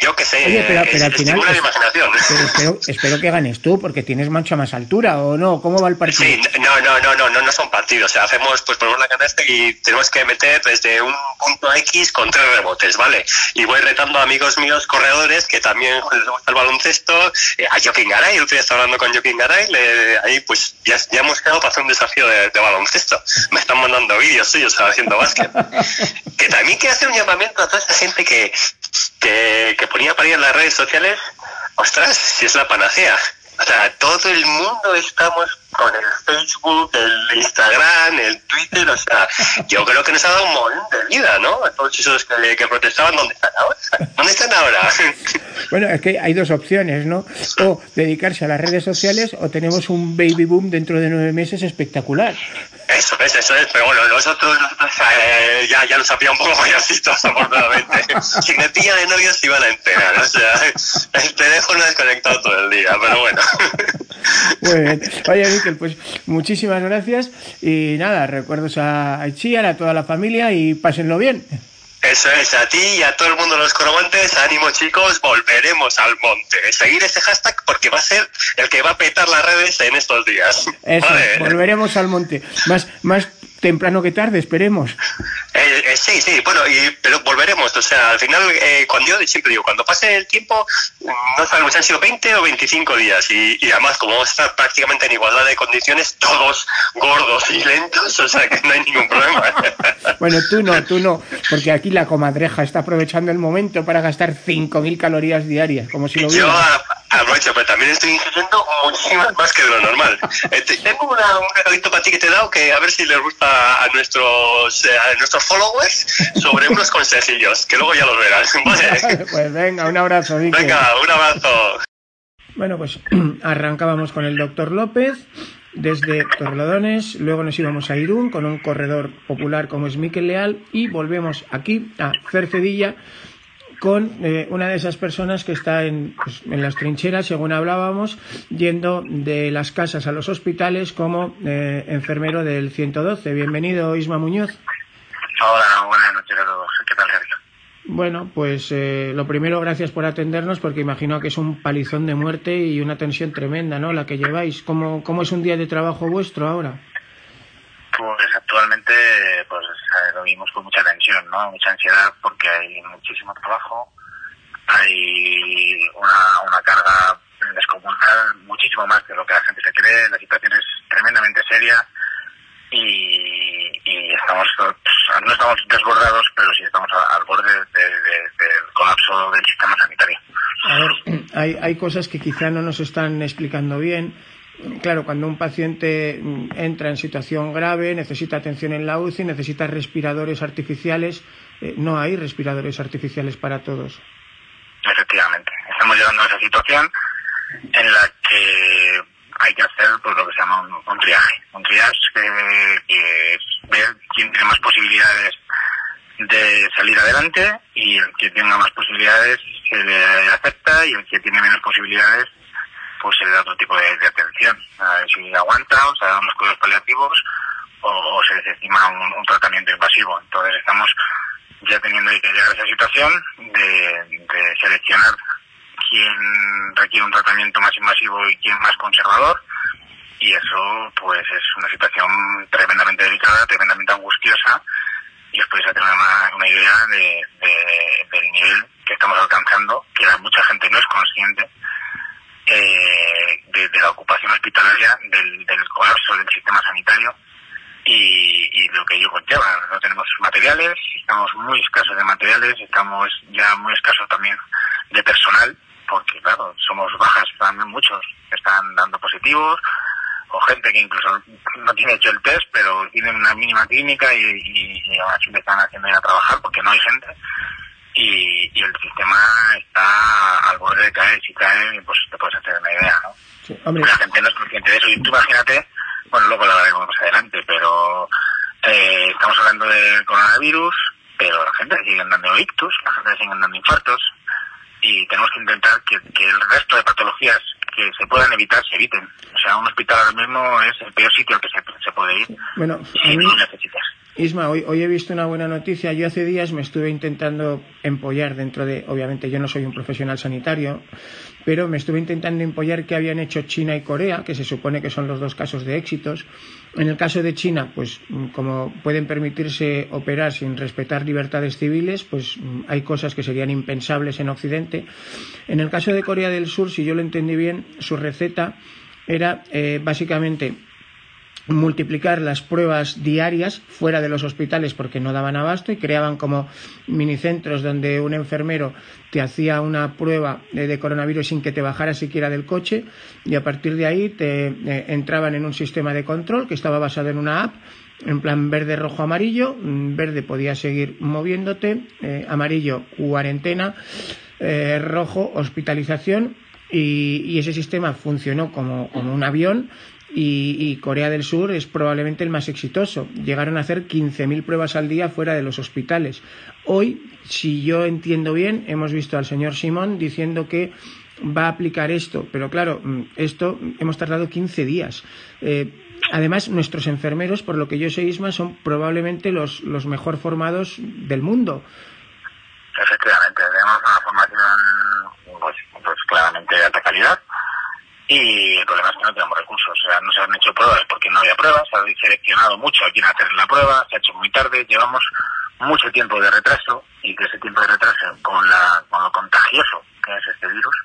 Yo qué sé. Oye, pero, pero es, al final. Es, la imaginación. Pero espero, *laughs* espero, que ganes tú, porque tienes mucha más altura, ¿o no? ¿Cómo va el partido? Sí, no, no, no, no, no, no son partidos. O sea, hacemos, pues ponemos la canasta y tenemos que meter desde un punto X con tres rebotes, ¿vale? Y voy retando a amigos míos corredores que también les gusta el baloncesto. Eh, a Joaquín Garay, el otro día estaba hablando con Joaquín Garay, le, ahí pues ya, ya hemos quedado para hacer un desafío de, de baloncesto me están mandando vídeos suyos haciendo básquet. que también quiero hacer un llamamiento a toda esa gente que, que, que ponía para ir en las redes sociales, ostras, si es la panacea. O sea, todo el mundo estamos con el Facebook, el Instagram, el Twitter, o sea, yo creo que nos ha dado un momento de vida, ¿no? A todos esos que, que protestaban, ¿dónde están ahora? ¿Dónde están ahora? *laughs* Bueno, es que hay dos opciones, ¿no? O dedicarse a las redes sociales o tenemos un baby boom dentro de nueve meses espectacular. Eso es, eso es, pero bueno, nosotros eh, ya, ya nos ha pillado un poco mayorcitos, afortunadamente. *laughs* si me pilla de novios se iban a enterar, o sea, *laughs* el teléfono desconectado todo el día, pero bueno. Muy bien. Oye, Miquel, pues muchísimas gracias y nada, recuerdos a Chiar, a toda la familia y pásenlo bien. Eso es, a ti y a todo el mundo de los coromontes, ánimo chicos, volveremos al monte. Seguir este hashtag porque va a ser el que va a petar las redes en estos días. Eso, vale. volveremos al monte. Más, más temprano que tarde, esperemos. *laughs* Eh, eh, sí, sí, bueno, y, pero volveremos. O sea, al final, eh, cuando yo siempre digo, cuando pase el tiempo, no sabemos si han sido 20 o 25 días. Y, y además, como vamos a estar prácticamente en igualdad de condiciones, todos gordos y lentos, o sea que no hay ningún problema. *laughs* bueno, tú no, tú no, porque aquí la comadreja está aprovechando el momento para gastar 5.000 calorías diarias, como si lo Yo aprovecho, pero también estoy ingiriendo muchísimas más que de lo normal. *laughs* Tengo una, un regalito para ti que te he dado que a ver si les gusta a nuestros, a nuestros followers sobre unos consejillos, que luego ya los verás. *laughs* ¿vale? *laughs* pues venga, un abrazo. Vicky. Venga, un abrazo. Bueno, pues *clears throat* arrancábamos con el doctor López desde Torrelodones, luego nos íbamos a Irún con un corredor popular como es Miquel Leal y volvemos aquí a Cercedilla con eh, una de esas personas que está en, pues, en, las trincheras, según hablábamos, yendo de las casas a los hospitales como eh, enfermero del 112. Bienvenido, Isma Muñoz. Hola, buenas noches a todos. ¿Qué tal, Sergio? Bueno, pues eh, lo primero, gracias por atendernos, porque imagino que es un palizón de muerte y una tensión tremenda, ¿no? La que lleváis. ¿Cómo, cómo es un día de trabajo vuestro ahora? Pues actualmente pues lo vimos con mucha tensión, ¿no? Mucha ansiedad porque hay muchísimo trabajo, hay una, una carga descomunal, muchísimo más de lo que la gente se cree, la situación es tremendamente seria y, estamos, pues, no estamos desbordados, pero sí estamos al borde de, de, del colapso del sistema sanitario. *clears throat* Hay, hay cosas que quizá no nos están explicando bien. Claro, cuando un paciente mm, entra en situación grave, necesita atención en la UCI, necesita respiradores artificiales, eh, no hay respiradores artificiales para todos. Efectivamente, estamos llegando a esa situación en la que hay que hacer pues, lo que se llama un, triaje. Un triaje que, es ver quién tiene más posibilidades de salir adelante y el que tenga más posibilidades se le acepta y el que tiene menos posibilidades pues se le da otro tipo de, atención. A ver si aguanta o se da unos cuidados paliativos o, se desestima un, un, tratamiento invasivo. Entonces estamos ya teniendo que llegar a esa situación de, de seleccionar quién requiere un tratamiento más invasivo y quién más conservador. Y eso, pues, es una situación tremendamente delicada, tremendamente angustiosa. Y os podéis hacer una, una idea de, del nivel que estamos alcanzando, que mucha gente no es consciente eh, de, la ocupación hospitalaria, del, del colapso del sistema sanitario y, y, lo que ello conlleva. No tenemos materiales, estamos muy escasos de materiales, estamos ya muy escasos también de personal porque claro, somos bajas también muchos están dando positivos, o gente que incluso no tiene hecho el test, pero tienen una mínima clínica y, y, aún así están haciendo ir a trabajar porque no hay gente. Y, y, el sistema está al borde de caer. Si cae, pues te puedes hacer una idea, ¿no? la gente no es consciente de eso. Y tú imagínate, bueno, luego lo hablaremos más adelante, pero eh, estamos hablando del coronavirus, pero la gente sigue andando ictus, la gente sigue andando infartos, y tenemos que intentar que, el resto de patologías que se puedan evitar se eviten. O sea, un hospital ahora mismo es el peor sitio al que se, puede ir bueno, si no necesitas. Isma, hoy, hoy he visto una buena noticia. Yo hace días me estuve intentando empollar dentro de, obviamente yo no soy un profesional sanitario, pero me estuve intentando empollar qué habían hecho China y Corea, que se supone que son los dos casos de éxitos. En el caso de China, pues como pueden permitirse operar sin respetar libertades civiles, pues hay cosas que serían impensables en Occidente. En el caso de Corea del Sur, si yo lo entendí bien, su receta era eh, básicamente multiplicar las pruebas diarias fuera de los hospitales porque no daban abasto y creaban como minicentros donde un enfermero te hacía una prueba de, coronavirus sin que te bajara siquiera del coche y a partir de ahí te eh, entraban en un sistema de control que estaba basado en una app en plan verde, rojo, amarillo. Mm, verde podía seguir moviéndote, eh, amarillo cuarentena, eh, rojo hospitalización y, ese sistema funcionó como, como un avión y, Corea del Sur es probablemente el más exitoso. Llegaron a hacer 15.000 pruebas al día fuera de los hospitales. Hoy, si yo entiendo bien, hemos visto al señor Simón diciendo que va a aplicar esto, pero claro, mm, esto hemos tardado 15 días. Eh, además, nuestros enfermeros, por lo que yo sé, Isma, son probablemente los, los mejor formados del mundo. Efectivamente, tenemos una formación pues, pues claramente de alta calidad y el problema es que no tenemos recursos. O sea, no se han hecho pruebas porque no había pruebas, se ha seleccionado mucho a quien hacer la prueba, se ha hecho muy tarde, llevamos mucho tiempo de retraso y que ese tiempo de retraso con, la, con lo contagioso que es este virus,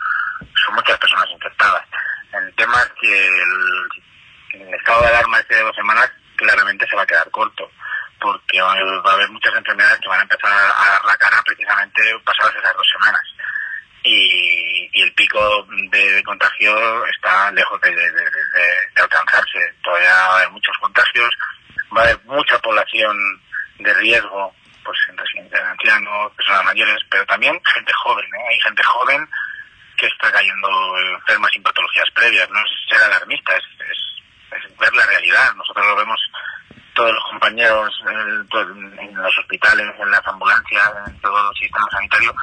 son muchas personas infectadas. El tema es que el, estado de alarma este de dos semanas claramente se va a quedar corto porque va a haber muchas enfermedades que van a empezar a dar la cara precisamente pasadas esas dos semanas y, el pico de, contagio está lejos de, alcanzarse. Todavía va a haber muchos contagios, va a haber mucha población de riesgo, pues en residentes ancianos, personas mayores, pero también gente joven. ¿eh? Hay gente joven que está cayendo enferma sin patologías previas. No es ser alarmista, es, es, ver la realidad. Nosotros lo vemos todos los compañeros en los hospitales, en las ambulancias, en todo el sistema sanitario,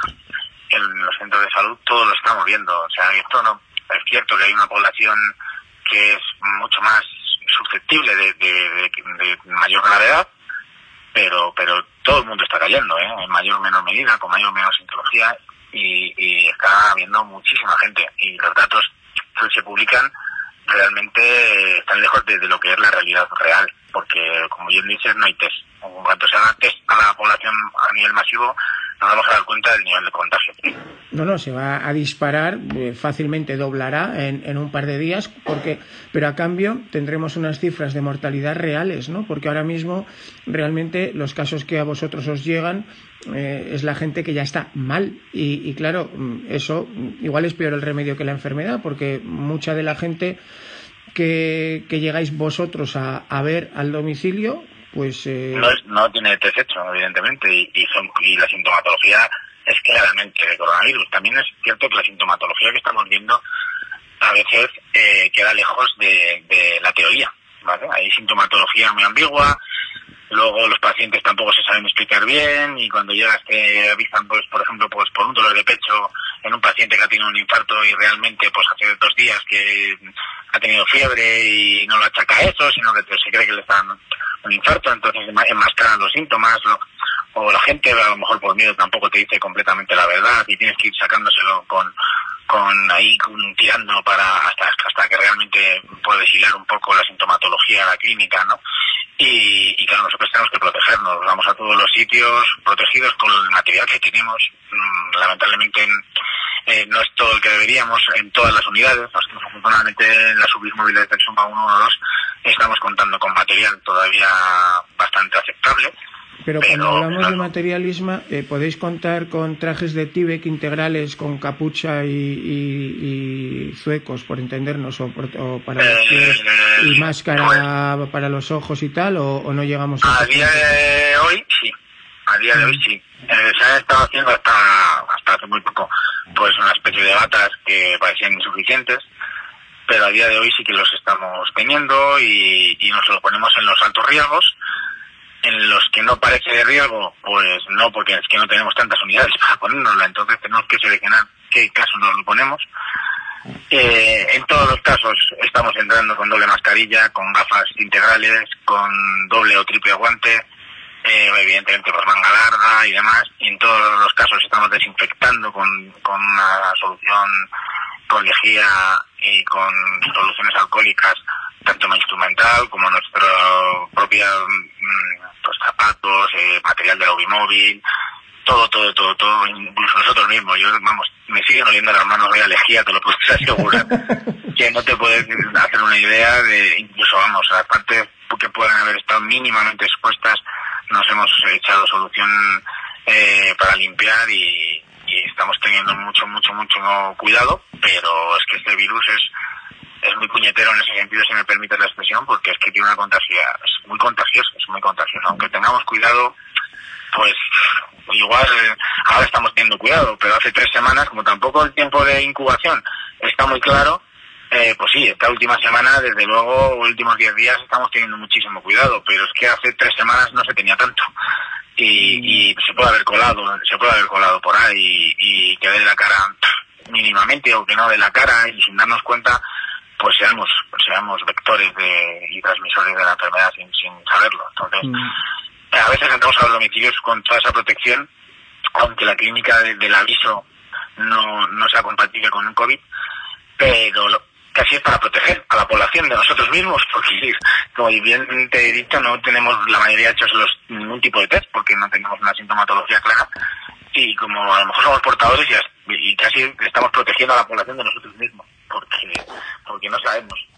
en los centros de salud todo lo estamos viendo. O sea, esto no es cierto que hay una población que es mucho más susceptible de, mayor gravedad, pero pero todo el mundo está cayendo, ¿eh? en mayor o menor medida, con mayor o menor sintomatología, y, y, está habiendo muchísima gente. Y los datos que se publican realmente están lejos de, lo que es la realidad real, porque como bien dices, no hay test. En cuanto se haga test a la población a nivel masivo, nos cuenta del nivel de contagio. No, no, se va a disparar, eh, fácilmente doblará en, en, un par de días, porque, pero a cambio tendremos unas cifras de mortalidad reales, ¿no? Porque ahora mismo realmente los casos que a vosotros os llegan eh, es la gente que ya está mal y, claro, eso igual es peor el remedio que la enfermedad, porque mucha de la gente que, llegáis vosotros a ver al domicilio pues eh... no, es, no, tiene hecho, evidentemente, y, y, son, y, la sintomatología es claramente de coronavirus. También es cierto que la sintomatología que estamos viendo a veces eh, queda lejos de, de, la teoría. ¿vale? Hay sintomatología muy ambigua, luego los pacientes tampoco se saben explicar bien y cuando llegas te avisan, pues, por ejemplo, pues por un dolor de pecho en un paciente que ha tenido un infarto y realmente pues hace dos días que ha tenido fiebre y no lo achaca a eso, sino que se cree que le están un infarto, entonces enmascaran los síntomas, o la gente a lo mejor por miedo tampoco te dice completamente la verdad y tienes que ir sacándoselo con, con ahí con, tirando para hasta, hasta que realmente puedes hilar un poco la sintomatología, la clínica, ¿no? Y, claro, nosotros tenemos que protegernos, vamos a todos los sitios protegidos con el material que tenemos, mm, lamentablemente eh, no es todo el que deberíamos en todas las unidades, nosotros afortunadamente en las subis móviles del Suma 112 estamos contando con material todavía bastante aceptable. Pero, pero cuando hablamos claro. de materialismo, eh, ¿podéis contar con trajes de Tibek integrales con capucha y, y, y zuecos, por entendernos, o, por, o para los pies, eh, y máscara pues, para los ojos y tal, o, o no llegamos a... A día de hoy, sí. A día de hoy, sí. Eh, se han estado haciendo hasta, hasta hace muy poco, pues una especie de batas que parecían insuficientes, pero a día de hoy sí que los estamos teniendo y, y nos los ponemos en los altos riesgos en los que no parece de riesgo, pues no, porque es que no tenemos tantas unidades *laughs* para ponérnosla, entonces tenemos que seleccionar qué caso nos lo ponemos. Eh, en todos los casos estamos entrando con doble mascarilla, con gafas integrales, con doble o triple guante, eh, evidentemente por manga larga y demás, y en todos los casos estamos desinfectando con, con una solución con lejía y con soluciones alcohólicas tanto en instrumental como en nuestra propia pues, zapatos, eh, material de móvil, todo, todo, todo, todo, incluso nosotros mismos. Yo, vamos, me siguen oliendo las manos de lejía, te lo puedo *laughs* asegurar. que no te puedes hacer una idea de, incluso, vamos, aparte que puedan haber estado mínimamente expuestas, nos hemos echado solución eh, para limpiar y, y estamos teniendo mucho, mucho, mucho cuidado, pero es que este virus es es muy puñetero en ese sentido, si me permite la expresión, porque es que tiene una contagiosa, es muy contagioso, es muy contagioso. Aunque tengamos cuidado, pues igual ahora estamos teniendo cuidado, pero hace tres semanas, como tampoco el tiempo de incubación está muy claro, eh, pues sí, esta última semana, desde luego, últimos diez días estamos teniendo muchísimo cuidado, pero es que hace tres semanas no se tenía tanto. Y, y se puede haber colado, se puede haber colado por ahí y, y que dé la cara mínimamente o que no de la cara y sin darnos cuenta pues seamos seamos vectores de, y transmisores de la enfermedad sin, sin saberlo. Entonces, mm. a veces entramos a los domicilios con toda esa protección, aunque la clínica de, del aviso no, no sea compatible con el COVID, pero lo, casi es para proteger a la población de nosotros mismos, porque *laughs* como bien te he dicho, no tenemos la mayoría hechos los, ningún tipo de test, porque no tenemos una sintomatología clara, y como a lo mejor somos portadores y, y casi estamos protegiendo a la población de nosotros mismos porque porque no sabemos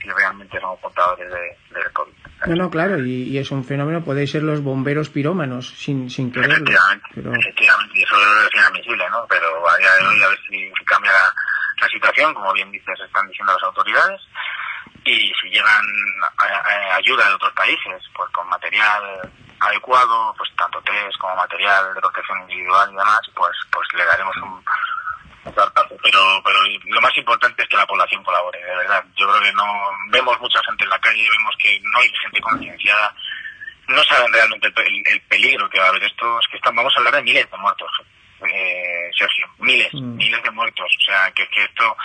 si realmente somos portadores de, del COVID. No, no, claro, y, y, es un fenómeno, podéis ser los bomberos pirómanos sin, sin quererlo. Efectivamente, pero... efectivamente, y eso es inadmisible, ¿no? Pero a día de hoy a ver si, si cambia la, la, situación, como bien dices, están diciendo las autoridades, y si llegan a, ayuda de otros países, pues con material adecuado, pues tanto test como material de protección individual y demás, pues pues le daremos un pero pero lo más importante es que la población colabore, de verdad. Yo creo que no vemos mucha gente en la calle, vemos que no hay gente concienciada, no saben realmente el, el, peligro que va a haber esto. Es que están, vamos a hablar de miles de muertos, eh, Sergio, miles, mm. miles de muertos. O sea, que, que esto,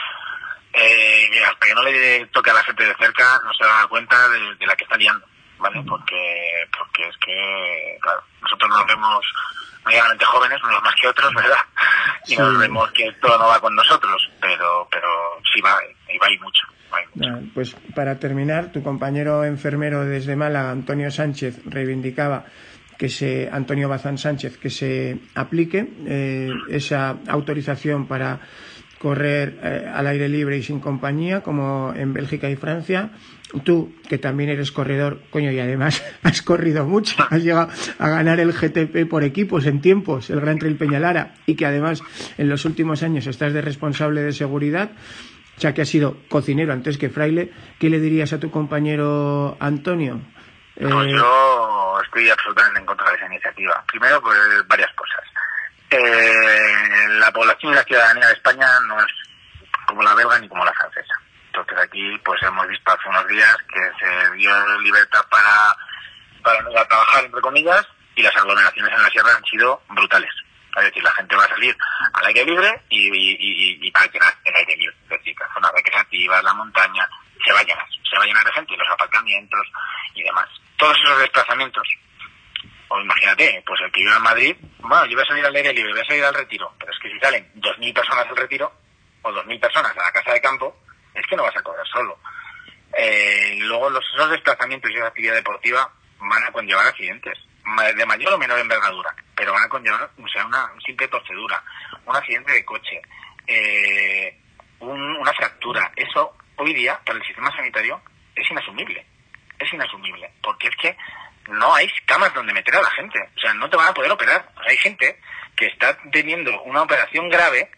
eh, hasta que no le toque a la gente de cerca, no se da cuenta de, de la que está liando, ¿vale? Porque, porque es que, claro, nosotros nos vemos medianamente jóvenes, unos más que otros, *laughs* ¿verdad? Y sí. nos vemos que todo no va con nosotros, pero, pero sí va, y va y mucho. Va y mucho. Ah, pues para terminar, tu compañero enfermero desde Málaga, Antonio Sánchez, reivindicaba que se Antonio Bazán Sánchez que se aplique eh, esa autorización para correr eh, al aire libre y sin compañía, como en Bélgica y Francia. Tú, que también eres corredor, coño, y además *laughs* has corrido mucho, has llegado a ganar el GTP por equipos en tiempos, el Gran Trail Peñalara, y que además en los últimos años estás de responsable de seguridad, ya que has sido cocinero antes que fraile, ¿qué le dirías a tu compañero Antonio? Pues eh, yo estoy absolutamente en contra de esa iniciativa. Primero, por varias cosas. Eh, la población y la ciudadanía de España no es como la belga ni como la francesa. Entonces aquí pues hemos visto hace unos días que se dio libertad para, para trabajar, entre comillas, y las aglomeraciones en la sierra han sido brutales. Es decir, la gente va a salir al aire libre y, y, y, para que el aire libre. Es decir, las zonas recreativas, la montaña, se va a llenar. Se va a llenar de gente, los aparcamientos y demás. Todos esos desplazamientos o imagínate, pues el que vive en Madrid, bueno, yo voy a salir al aire libre, voy a salir al retiro, pero es que si salen 2.000 personas al retiro, o 2.000 personas a la casa de campo, es que no vas a correr solo. Eh, luego los, esos desplazamientos y esa actividad deportiva van a conllevar accidentes, de mayor o menor envergadura, pero van a conllevar o sea, una simple torcedura, un accidente de coche, eh, una fractura. Eso hoy día para el sistema sanitario es inasumible, es inasumible, porque es que no hay camas donde meter a la gente. O sea, no te van a poder operar. Hay gente que está teniendo una operación grave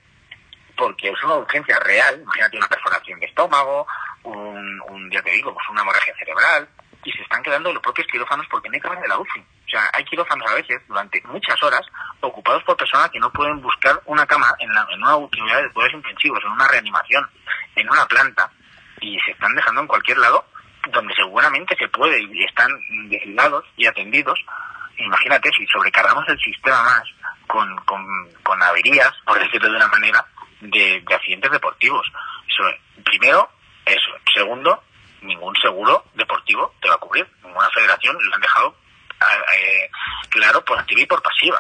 porque es una urgencia real. Imagínate una perforación de estómago, un, un ya te digo, pues una hemorragia cerebral. Y se están quedando los propios quirófanos porque no hay camas de la UCI. O sea, hay quirófanos a veces durante muchas horas ocupados por personas que no pueden buscar una cama en, la, en una unidad de cuidados intensivos, en una reanimación, en una planta. Y se están dejando en cualquier lado donde seguramente se puede y están vigilados y atendidos, imagínate si sobrecargamos el sistema más con, con, con averías, por decirlo de una manera, de, accidentes deportivos. Eso, primero, eso. Segundo, ningún seguro deportivo te va a cubrir. Ninguna federación lo han dejado eh, claro por activa y por pasiva.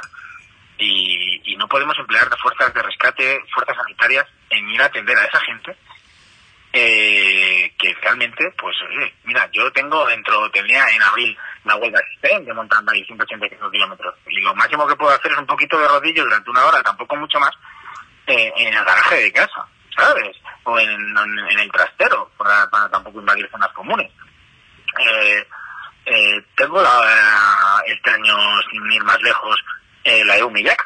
Y, y no podemos emplear fuerzas de rescate, fuerzas sanitarias en ir a atender a esa gente eh, que realmente, pues, mira, yo tengo dentro, tenía en abril la vuelta de mountain bike 185 kilómetros. Y lo máximo que puedo hacer es un poquito de rodillo durante una hora, tampoco mucho más, eh, en el garaje de casa, ¿sabes? O en, el trastero, para, tampoco invadir zonas comunes. Eh, eh, tengo la, este año, sin ir más lejos, eh, la EUMILAC,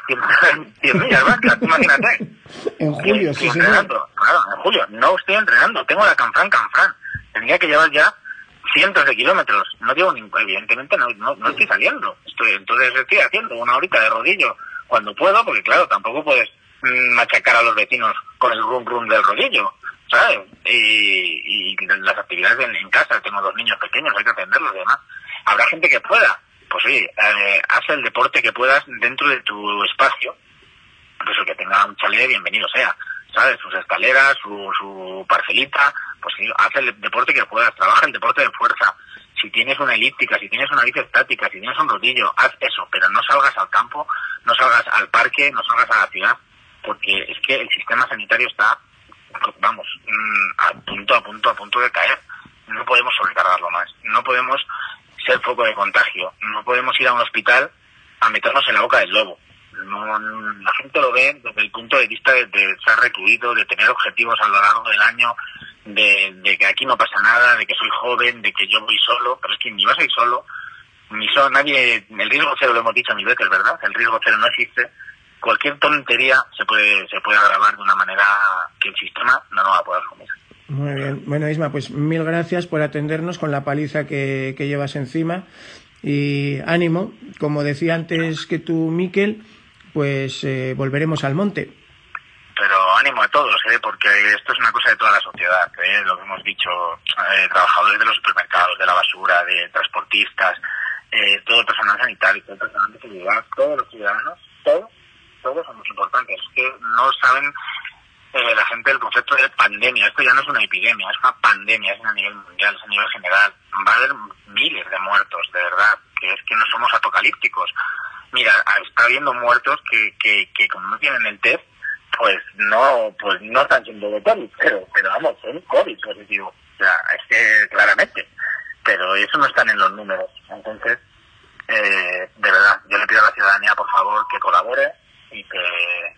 100 millas imagínate. En julio, sí, sí. Claro, en julio. No estoy entrenando, tengo la Canfran Canfran. Tendría que llevar ya cientos de kilómetros. No llevo ningún, evidentemente no, no, estoy saliendo. Estoy, entonces estoy haciendo una horita de rodillo cuando puedo, porque claro, tampoco puedes mm, machacar a los vecinos con el rum rum del rodillo, ¿sabes? Y, y las actividades en, en, casa, tengo dos niños pequeños, hay que atenderlos y demás. Habrá gente que pueda, pues oye, eh, haz el deporte que puedas dentro de tu espacio, pues el que tenga un chalet, bienvenido sea, ¿sabes? Sus escaleras, su, su parcelita, pues sí, haz el deporte que puedas, trabaja el deporte de fuerza. Si tienes una elíptica, si tienes una bici estática, si tienes un rodillo, haz eso, pero no salgas al campo, no salgas al parque, no salgas a la ciudad, porque es que el sistema sanitario está, vamos, mm, a punto, a punto, a punto de caer. No podemos sobrecargarlo más. No podemos ser foco de contagio. No podemos ir a un hospital a meternos en la boca del lobo. No, la gente lo ve desde el punto de vista de, estar recluido, de tener objetivos a lo largo del año, de, que aquí no pasa nada, de que soy joven, de que yo voy solo, pero es que ni vas a ir solo, ni solo nadie, el riesgo cero lo hemos dicho mil veces, ¿verdad? El riesgo cero no existe. Cualquier tontería se puede, se puede agravar de una manera que el sistema no nos va a poder asumir. Muy bien. Bueno, Isma, pues mil gracias por atendernos con la paliza que, llevas encima. Y ánimo, como decía antes que tú, Miquel, pues eh, volveremos al monte. Pero ánimo a todos, ¿eh? porque esto es una cosa de toda la sociedad, ¿eh? lo que hemos dicho, eh, trabajadores de los supermercados, de la basura, de transportistas, eh, todo el personal sanitario, todo el personal de seguridad, todos los ciudadanos, todos, todos somos importantes, que no saben eh, la gente el concepto de pandemia. Esto ya no es una epidemia, es una pandemia, es a nivel mundial, es a nivel general. Va a haber miles de muertos, de verdad, que es que no somos apocalípticos. Mira, está habiendo muertos que, que, que como no tienen el test, pues no, pues no están siendo de COVID, pero, pero vamos, son COVID positivo. O sea, es que claramente. Pero eso no están en los números. Entonces, eh, de verdad, yo le pido a la ciudadanía, por favor, que colabore y que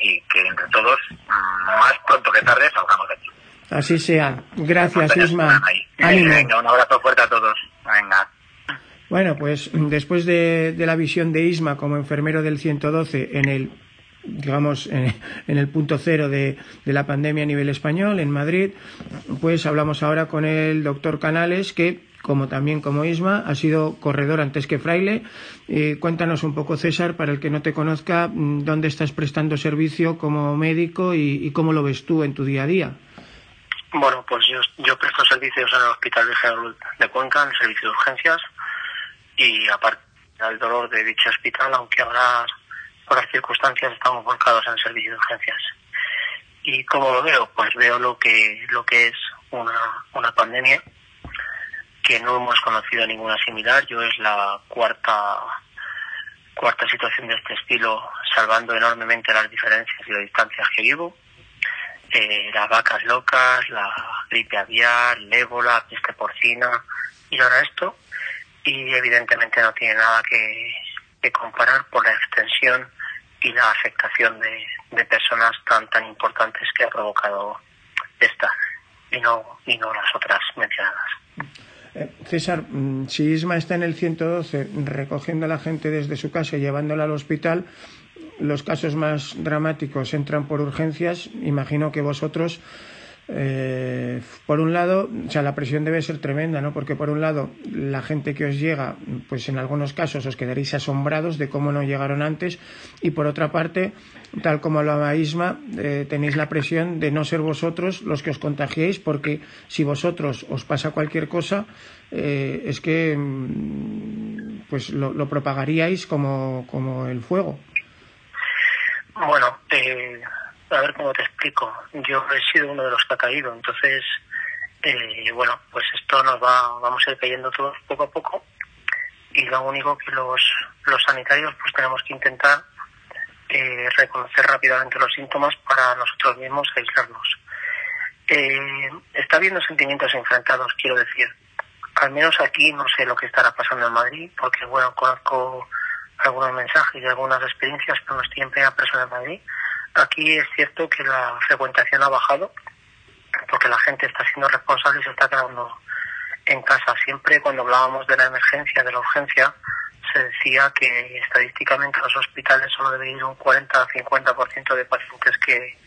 y que entre todos, mm, más pronto que tarde, salgamos de aquí. Así sea. Gracias, Isma. Venga, un abrazo fuerte a todos. Venga. Bueno, pues mm, después de, de, la visión de Isma como enfermero del 112 en el, digamos, *laughs* en el punto cero de, de, la pandemia a nivel español en Madrid, pues hablamos ahora con el doctor Canales que como también como Isma, ha sido corredor antes que fraile. Eh, cuéntanos un poco, César, para el que no te conozca, mm, dónde estás prestando servicio como médico y, cómo lo ves tú en tu día a día. Bueno, pues yo, yo presto servicios en el Hospital de General de Cuenca, en el servicio de urgencias, y aparte del dolor de dicho hospital, aunque ahora por las circunstancias estamos volcados en el servicio de urgencias. ¿Y cómo lo veo? Pues veo lo que, lo que es una, una pandemia que no hemos conocido ninguna similar. Yo es la cuarta cuarta situación de este estilo, salvando enormemente las diferencias y las distancias que vivo. Eh, las vacas locas, la gripe aviar, el ébola, peste porcina y ahora esto. Y evidentemente no tiene nada que, que comparar por la extensión y la afectación de, de personas tan tan importantes que ha provocado esta y no, y no las otras mencionadas. César, mm, si Isma está en el 112 recogiendo a la gente desde su casa y llevándola al hospital, los casos más dramáticos entran por urgencias. Imagino que vosotros eh, por un lado, o sea, la presión debe ser tremenda, ¿no? Porque por un lado, la gente que os llega, pues en algunos casos os quedaréis asombrados de cómo no llegaron antes, y por otra parte, tal como hablaba Isma, eh, tenéis la presión de no ser vosotros los que os contagiéis, porque si vosotros os pasa cualquier cosa, eh, es que mm, pues lo, propagaríais como, como el fuego. Bueno, eh, a ver cómo te explico. Yo he sido uno de los que ha caído, entonces, eh, bueno, pues esto nos va, vamos a ir cayendo todos poco a poco y lo único que los, los sanitarios pues tenemos que intentar eh, reconocer rápidamente los síntomas para nosotros mismos aislarnos. Eh, está habiendo sentimientos enfrentados, quiero decir. Al menos aquí no sé lo que estará pasando en Madrid, porque bueno, conozco algunos mensajes y algunas experiencias, pero no estoy en primera persona en Madrid Aquí es cierto que la frecuentación ha bajado porque la gente está siendo responsable y se está quedando en casa. Siempre cuando hablábamos de la emergencia, de la urgencia, se decía que estadísticamente los hospitales solo debe ir un 40-50% de pacientes que,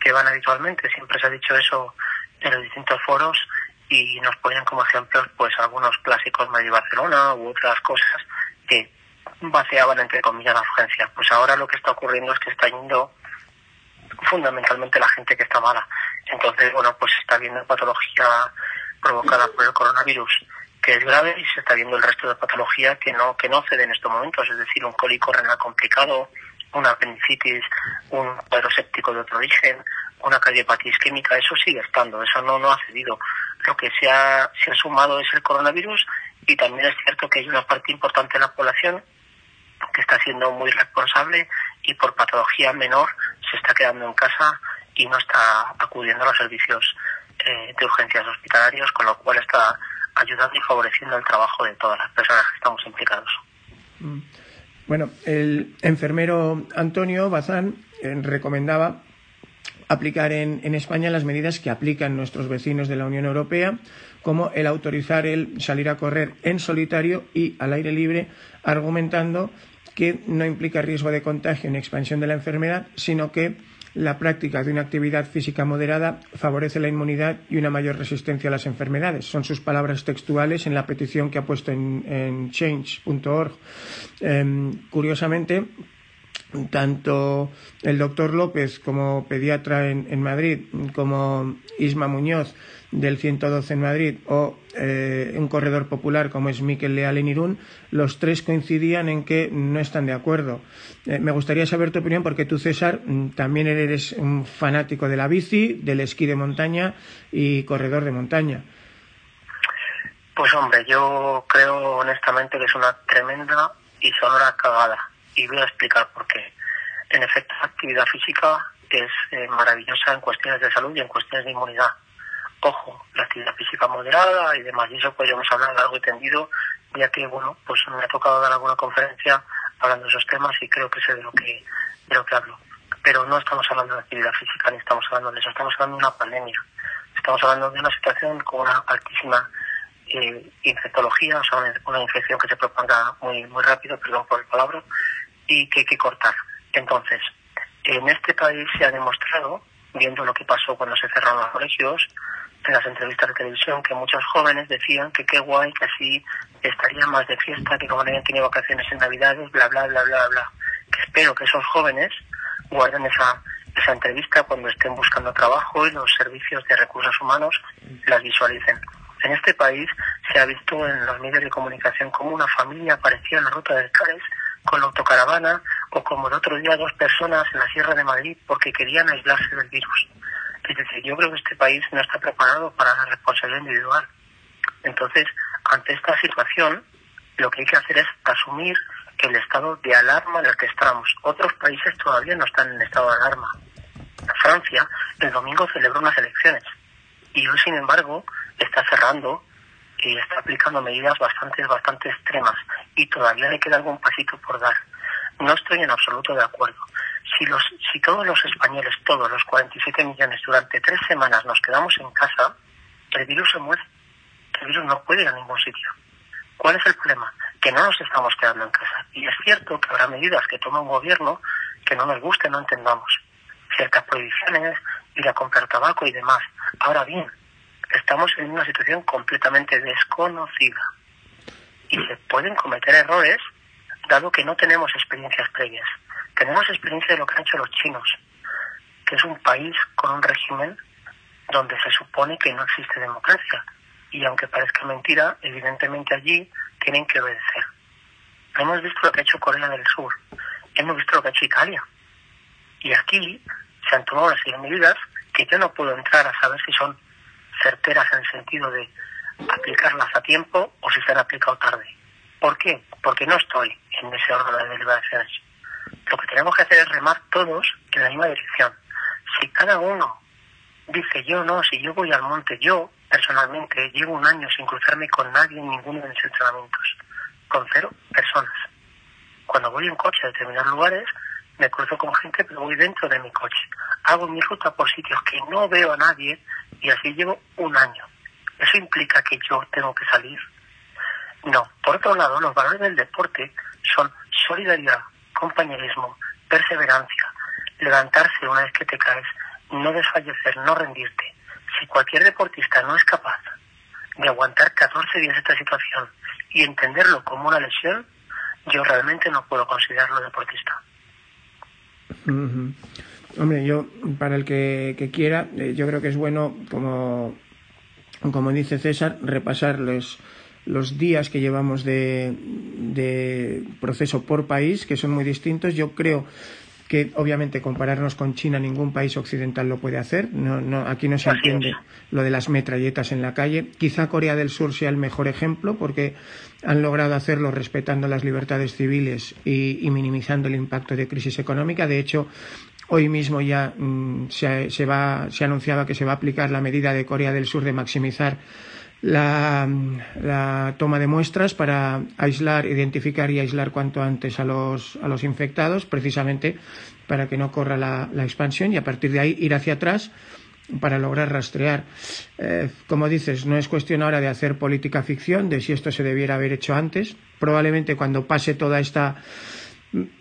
que van habitualmente. Siempre se ha dicho eso en los distintos foros y nos ponían como ejemplos pues algunos clásicos Madrid Barcelona u otras cosas que vaciaban entre comillas la urgencia. Pues ahora lo que está ocurriendo es que está yendo fundamentalmente la gente que está mala. Entonces, bueno, pues está viendo patología provocada por el coronavirus que es grave y se está viendo el resto de patología que no que no cede en estos momentos, es decir, un cólico renal complicado, una apendicitis, un cuadro de otro origen, una cardiopatía isquémica, eso sigue estando, eso no, no ha cedido. Lo que se ha, se ha sumado es el coronavirus y también es cierto que hay una parte importante de la población que está siendo muy responsable y por patología menor se está quedando en casa y no está acudiendo a los servicios eh, de urgencias hospitalarios, con lo cual está ayudando y favoreciendo el trabajo de todas las personas que estamos implicados. Mm. Bueno, el enfermero Antonio Bazán eh, recomendaba aplicar en, en, España las medidas que aplican nuestros vecinos de la Unión Europea, como el autorizar el salir a correr en solitario y al aire libre, argumentando que no implica riesgo de contagio ni expansión de la enfermedad, sino que la práctica de una actividad física moderada favorece la inmunidad y una mayor resistencia a las enfermedades. Son sus palabras textuales en la petición que ha puesto en, change.org. Eh, curiosamente, tanto el doctor López como pediatra en, Madrid, como Isma Muñoz, del 112 en Madrid o eh, un corredor popular como es Miquel Leal en Irún, los tres coincidían en que no están de acuerdo. Eh, me gustaría saber tu opinión porque tú, César, mm, también eres un fanático de la bici, del esquí de montaña y corredor de montaña. Pues hombre, yo creo honestamente que es una tremenda y sonora cagada. Y voy a explicar por qué. En efecto, la actividad física es eh, maravillosa en cuestiones de salud y en cuestiones de inmunidad ojo, la actividad física moderada y demás. Y eso podríamos hablar largo y tendido, ya que, bueno, pues me ha tocado dar alguna conferencia hablando de esos temas y creo que sé de lo que, de lo que hablo. Pero no estamos hablando de actividad física ni estamos hablando de eso, estamos hablando de una pandemia. Estamos hablando de una situación con una altísima eh, infectología, o sea, una, infección que se propaga muy, muy rápido, perdón por el palabra, y que hay que cortar. Entonces, en este país se ha demostrado, viendo lo que pasó cuando se cerraron los colegios, en las entrevistas de televisión, que muchos jóvenes decían que qué guay, que así estaría más de fiesta, que como no habían tenido vacaciones en Navidades, bla, bla, bla, bla, bla. Que espero que esos jóvenes guarden esa, esa entrevista cuando estén buscando trabajo y los servicios de recursos humanos las visualicen. En este país se ha visto en los medios de comunicación como una familia aparecía en la ruta del Cares con la autocaravana o como el otro día dos personas en la Sierra de Madrid porque querían aislarse del virus. Es decir, yo creo que este país no está preparado para la responsabilidad individual. Entonces, ante esta situación, lo que hay que hacer es asumir el estado de alarma en el que estamos. Otros países todavía no están en estado de alarma. Francia el domingo celebró unas elecciones y hoy, sin embargo, está cerrando y está aplicando medidas bastante, bastante extremas y todavía le queda algún pasito por dar. No estoy en absoluto de acuerdo. Si, los, si todos los españoles, todos los 47 millones, durante tres semanas nos quedamos en casa, el virus se muere. El virus no puede ir a ningún sitio. ¿Cuál es el problema? Que no nos estamos quedando en casa. Y es cierto que habrá medidas que toma un gobierno que no nos guste, no entendamos. Ciertas prohibiciones, ir a comprar tabaco y demás. Ahora bien, estamos en una situación completamente desconocida. Y se pueden cometer errores dado que no tenemos experiencias previas. Tenemos experiencia de lo que han hecho los chinos, que es un país con un régimen donde se supone que no existe democracia. Y aunque parezca mentira, evidentemente allí tienen que obedecer. Hemos visto lo que ha hecho Corea del Sur, hemos visto lo que ha hecho Italia. Y aquí se han tomado las medidas que yo no puedo entrar a saber si son certeras en el sentido de aplicarlas a tiempo o si se han aplicado tarde. ¿Por qué? Porque no estoy en ese órgano de deliberaciones. Lo que tenemos que hacer es remar todos en la misma dirección. Si cada uno dice yo no, si yo voy al monte, yo personalmente llevo un año sin cruzarme con nadie en ninguno de mis entrenamientos, con cero personas. Cuando voy en coche a determinados lugares, me cruzo con gente, pero voy dentro de mi coche. Hago mi ruta por sitios que no veo a nadie y así llevo un año. ¿Eso implica que yo tengo que salir? No. Por otro lado, los valores del deporte son solidaridad, compañerismo, perseverancia, levantarse una vez que te caes, no desfallecer, no rendirte. Si cualquier deportista no es capaz de aguantar 14 días esta situación y entenderlo como una lesión, yo realmente no puedo considerarlo deportista. Hombre, yo, para el que, quiera, eh, yo creo que es bueno, como, como dice César, repasar los, los días que llevamos de, de proceso por país, que son muy distintos. Yo creo que obviamente compararnos con China ningún país occidental lo puede hacer. No, no, aquí no se entiende lo de las metralletas en la calle. Quizá Corea del Sur sea el mejor ejemplo porque han logrado hacerlo respetando las libertades civiles y, minimizando el impacto de crisis económica. De hecho, hoy mismo ya mm, se, se, anunciaba que se va a aplicar la medida de Corea del Sur de maximizar la, la, toma de muestras para aislar, identificar y aislar cuanto antes a los, infectados, precisamente para que no corra la, expansión y a partir de ahí ir hacia atrás para lograr rastrear. Eh, como dices, no es cuestión ahora de hacer política ficción, de si esto se debiera haber hecho antes. Probablemente cuando pase toda esta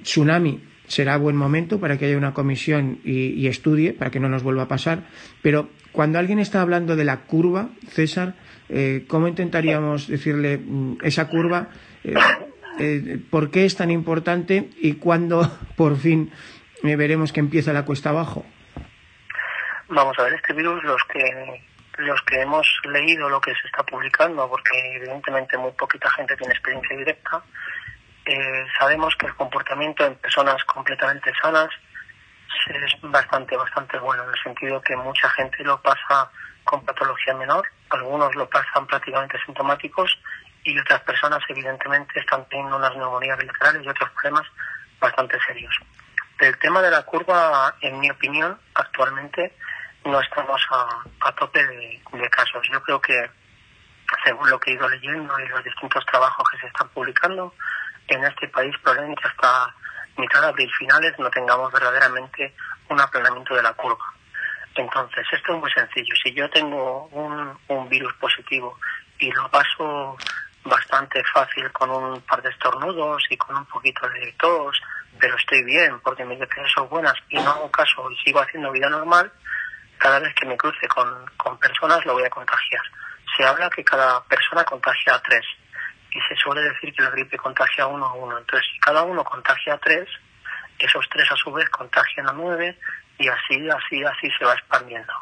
tsunami será buen momento para que haya una comisión y, estudie, para que no nos vuelva a pasar. Pero cuando alguien está hablando de la curva, César, eh, ¿cómo intentaríamos decirle mm, esa curva? Eh, eh, ¿Por qué es tan importante y cuándo *laughs* por fin veremos que empieza la cuesta abajo? Vamos a ver, este virus, los que los que hemos leído lo que se está publicando, porque evidentemente muy poquita gente tiene experiencia directa, sabemos que el comportamiento en personas completamente sanas es bastante, bastante bueno, en el sentido que mucha gente lo pasa con patología menor, algunos lo pasan prácticamente sintomáticos y otras personas evidentemente están teniendo unas neumonías bilaterales y otros problemas bastante serios. El tema de la curva, en mi opinión, actualmente no estamos a, tope de, casos. Yo creo que, según lo que he ido leyendo y los distintos trabajos que se están publicando, en este país probablemente hasta mitad de abril finales no tengamos verdaderamente un aplanamiento de la curva. Entonces, esto es muy sencillo. Si yo tengo un, un virus positivo y lo paso bastante fácil con un par de estornudos y con un poquito de tos, pero estoy bien porque mis defensas son buenas y no hago caso y sigo haciendo vida normal, cada vez que me cruce con, con personas lo voy a contagiar. Se habla que cada persona contagia a tres y se suele decir que la gripe contagia uno a uno. Entonces, si cada uno contagia a tres, esos tres a su vez contagian a nueve y así, así, así se va expandiendo.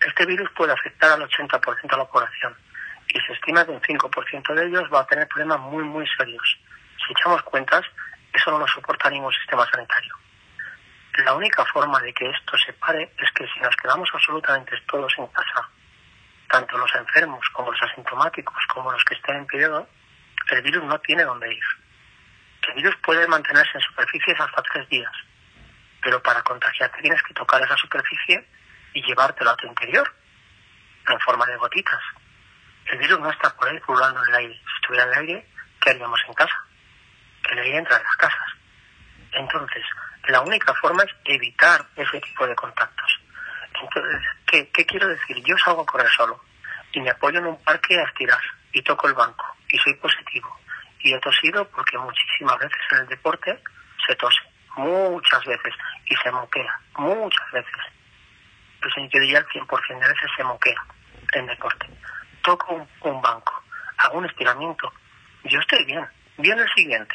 Este virus puede afectar al 80% de la población y se estima que un 5% de ellos va a tener problemas muy, muy serios. Si echamos cuentas, eso no lo soporta ningún sistema sanitario. La única forma de que esto se pare es que si nos quedamos absolutamente todos en casa, tanto los enfermos como los asintomáticos, como los que estén en periodo, el virus no tiene dónde ir. El virus puede mantenerse en superficies hasta tres días, pero para contagiarte tienes que tocar esa superficie y llevártelo a tu interior, en forma de gotitas. El virus no está por ahí pululando en el aire. Si estuviera en el aire, ¿qué haríamos en casa? El aire entra en las casas. Entonces, la única forma es evitar ese tipo de contactos. Entonces, ¿qué, qué quiero decir? Yo salgo a correr solo y me apoyo en un parque a estirar y toco el banco y soy positivo. Y he tosido porque muchísimas veces en el deporte se tose, muchas veces, y se moquea, muchas veces. Pues en diría el 100% de veces se moquea en deporte toco un, banco, hago un estiramiento, yo estoy bien. Viene el siguiente,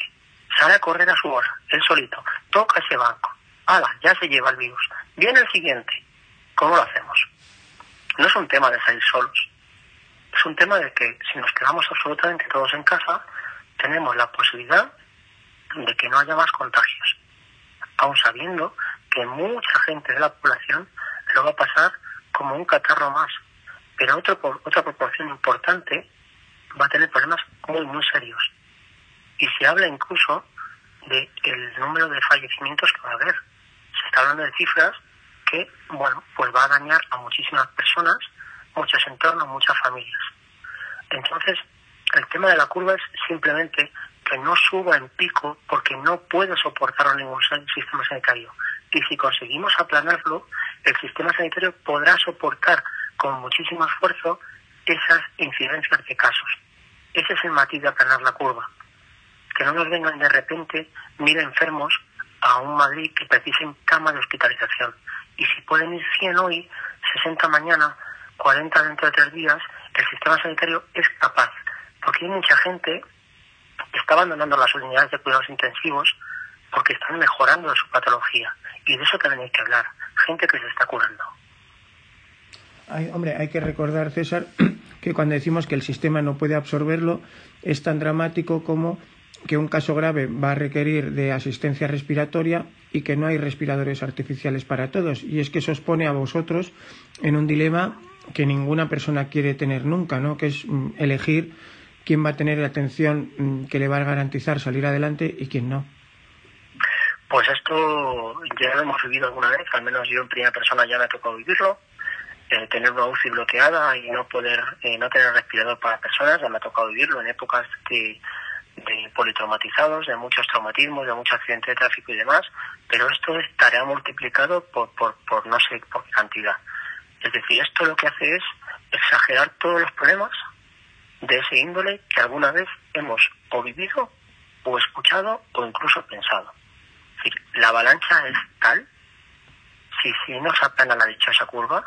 sale a correr a su hora, él solito, toca ese banco, ala, ya se lleva el virus. Viene el siguiente, ¿cómo lo hacemos? No es un tema de salir solos, es un tema de que si nos quedamos absolutamente todos en casa, tenemos la posibilidad de que no haya más contagios, aun sabiendo que mucha gente de la población lo va a pasar como un catarro más, pero otra, otra proporción importante va a tener problemas muy, muy serios. Y se habla incluso del el número de fallecimientos que va a haber. Se está hablando de cifras que, bueno, pues va a dañar a muchísimas personas, muchos entornos, muchas familias. Entonces, el tema de la curva es simplemente que no suba en pico porque no puede soportar ningún sistema sanitario. Y si conseguimos aplanarlo, el sistema sanitario podrá soportar con muchísimo esfuerzo esas incidencias de casos. Ese es el matiz de aplanar la curva. Que no nos vengan de repente mil enfermos a un Madrid que precisen cama de hospitalización. Y si pueden ir 100 hoy, 60 mañana, 40 dentro de tres días, el sistema sanitario es capaz. Porque hay mucha gente que está abandonando las unidades de cuidados intensivos porque están mejorando su patología. Y de eso también hay que hablar. Gente que se está curando hombre, hay que recordar, César, *clears throat* que cuando decimos que el sistema no puede absorberlo, es tan dramático como que un caso grave va a requerir de asistencia respiratoria y que no hay respiradores artificiales para todos. Y es que eso os pone a vosotros en un dilema que ninguna persona quiere tener nunca, ¿no? Que es mm, elegir quién va a tener la atención mm, que le va a garantizar salir adelante y quién no. Pues esto ya lo hemos vivido alguna vez, al menos yo en primera persona ya me ha tocado vivirlo eh, tener una UCI bloqueada y no poder eh, no tener respirador para personas, ya me ha tocado vivirlo en épocas de, politraumatizados, de muchos traumatismos, de muchos accidentes de tráfico y demás, pero esto estaría multiplicado por, por, por no sé por qué cantidad. Es decir, esto lo que hace es exagerar todos los problemas de ese índole que alguna vez hemos o vivido o escuchado o incluso pensado. Es decir, la avalancha es tal, si, si no se apena la dichosa curva,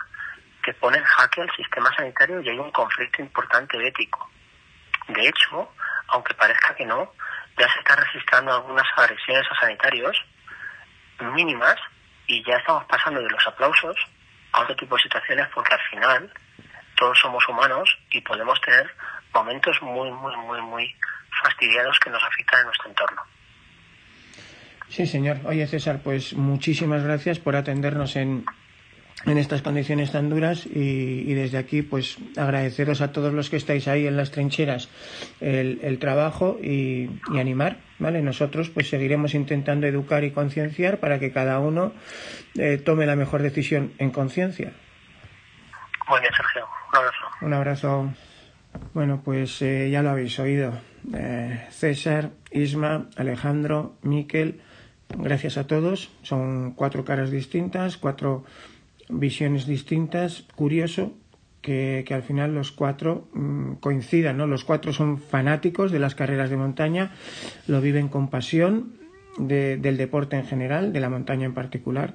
que pone en jaque al sistema sanitario y hay un conflicto importante ético. De hecho, aunque parezca que no, ya se están registrando algunas agresiones a sanitarios mínimas y ya estamos pasando de los aplausos a otro tipo de situaciones porque al final todos somos humanos y podemos tener momentos muy, muy, muy, muy fastidiados que nos afectan en nuestro entorno. Sí, señor. Oye, César, pues muchísimas gracias por atendernos en, en estas condiciones tan duras y, desde aquí pues agradeceros a todos los que estáis ahí en las trincheras el, trabajo y, animar vale nosotros pues seguiremos intentando educar y concienciar para que cada uno eh, tome la mejor decisión en conciencia. Muy bien Sergio. Un abrazo. Un abrazo. Bueno pues eh, ya lo habéis oído. Eh, César Isma Alejandro Miquel gracias a todos. Son cuatro caras distintas cuatro visiones distintas. Curioso que, al final los cuatro mm, coincidan, ¿no? Los cuatro son fanáticos de las carreras de montaña, lo viven con pasión del deporte en general, de la montaña en particular.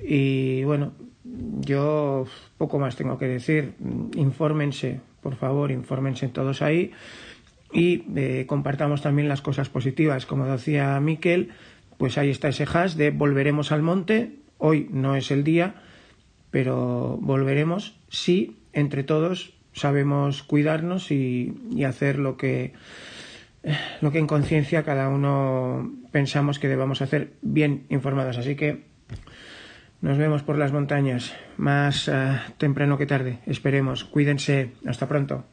Y bueno, yo poco más tengo que decir. Infórmense, por favor, infórmense todos ahí y eh, compartamos también las cosas positivas. Como decía Miquel, pues ahí está ese hash de volveremos al monte. Hoy no es el día, pero volveremos si entre todos sabemos cuidarnos y, hacer lo que lo que en conciencia cada uno pensamos que debamos hacer bien informados. Así que nos vemos por las montañas más eh, temprano que tarde. Esperemos. Cuídense. Hasta pronto.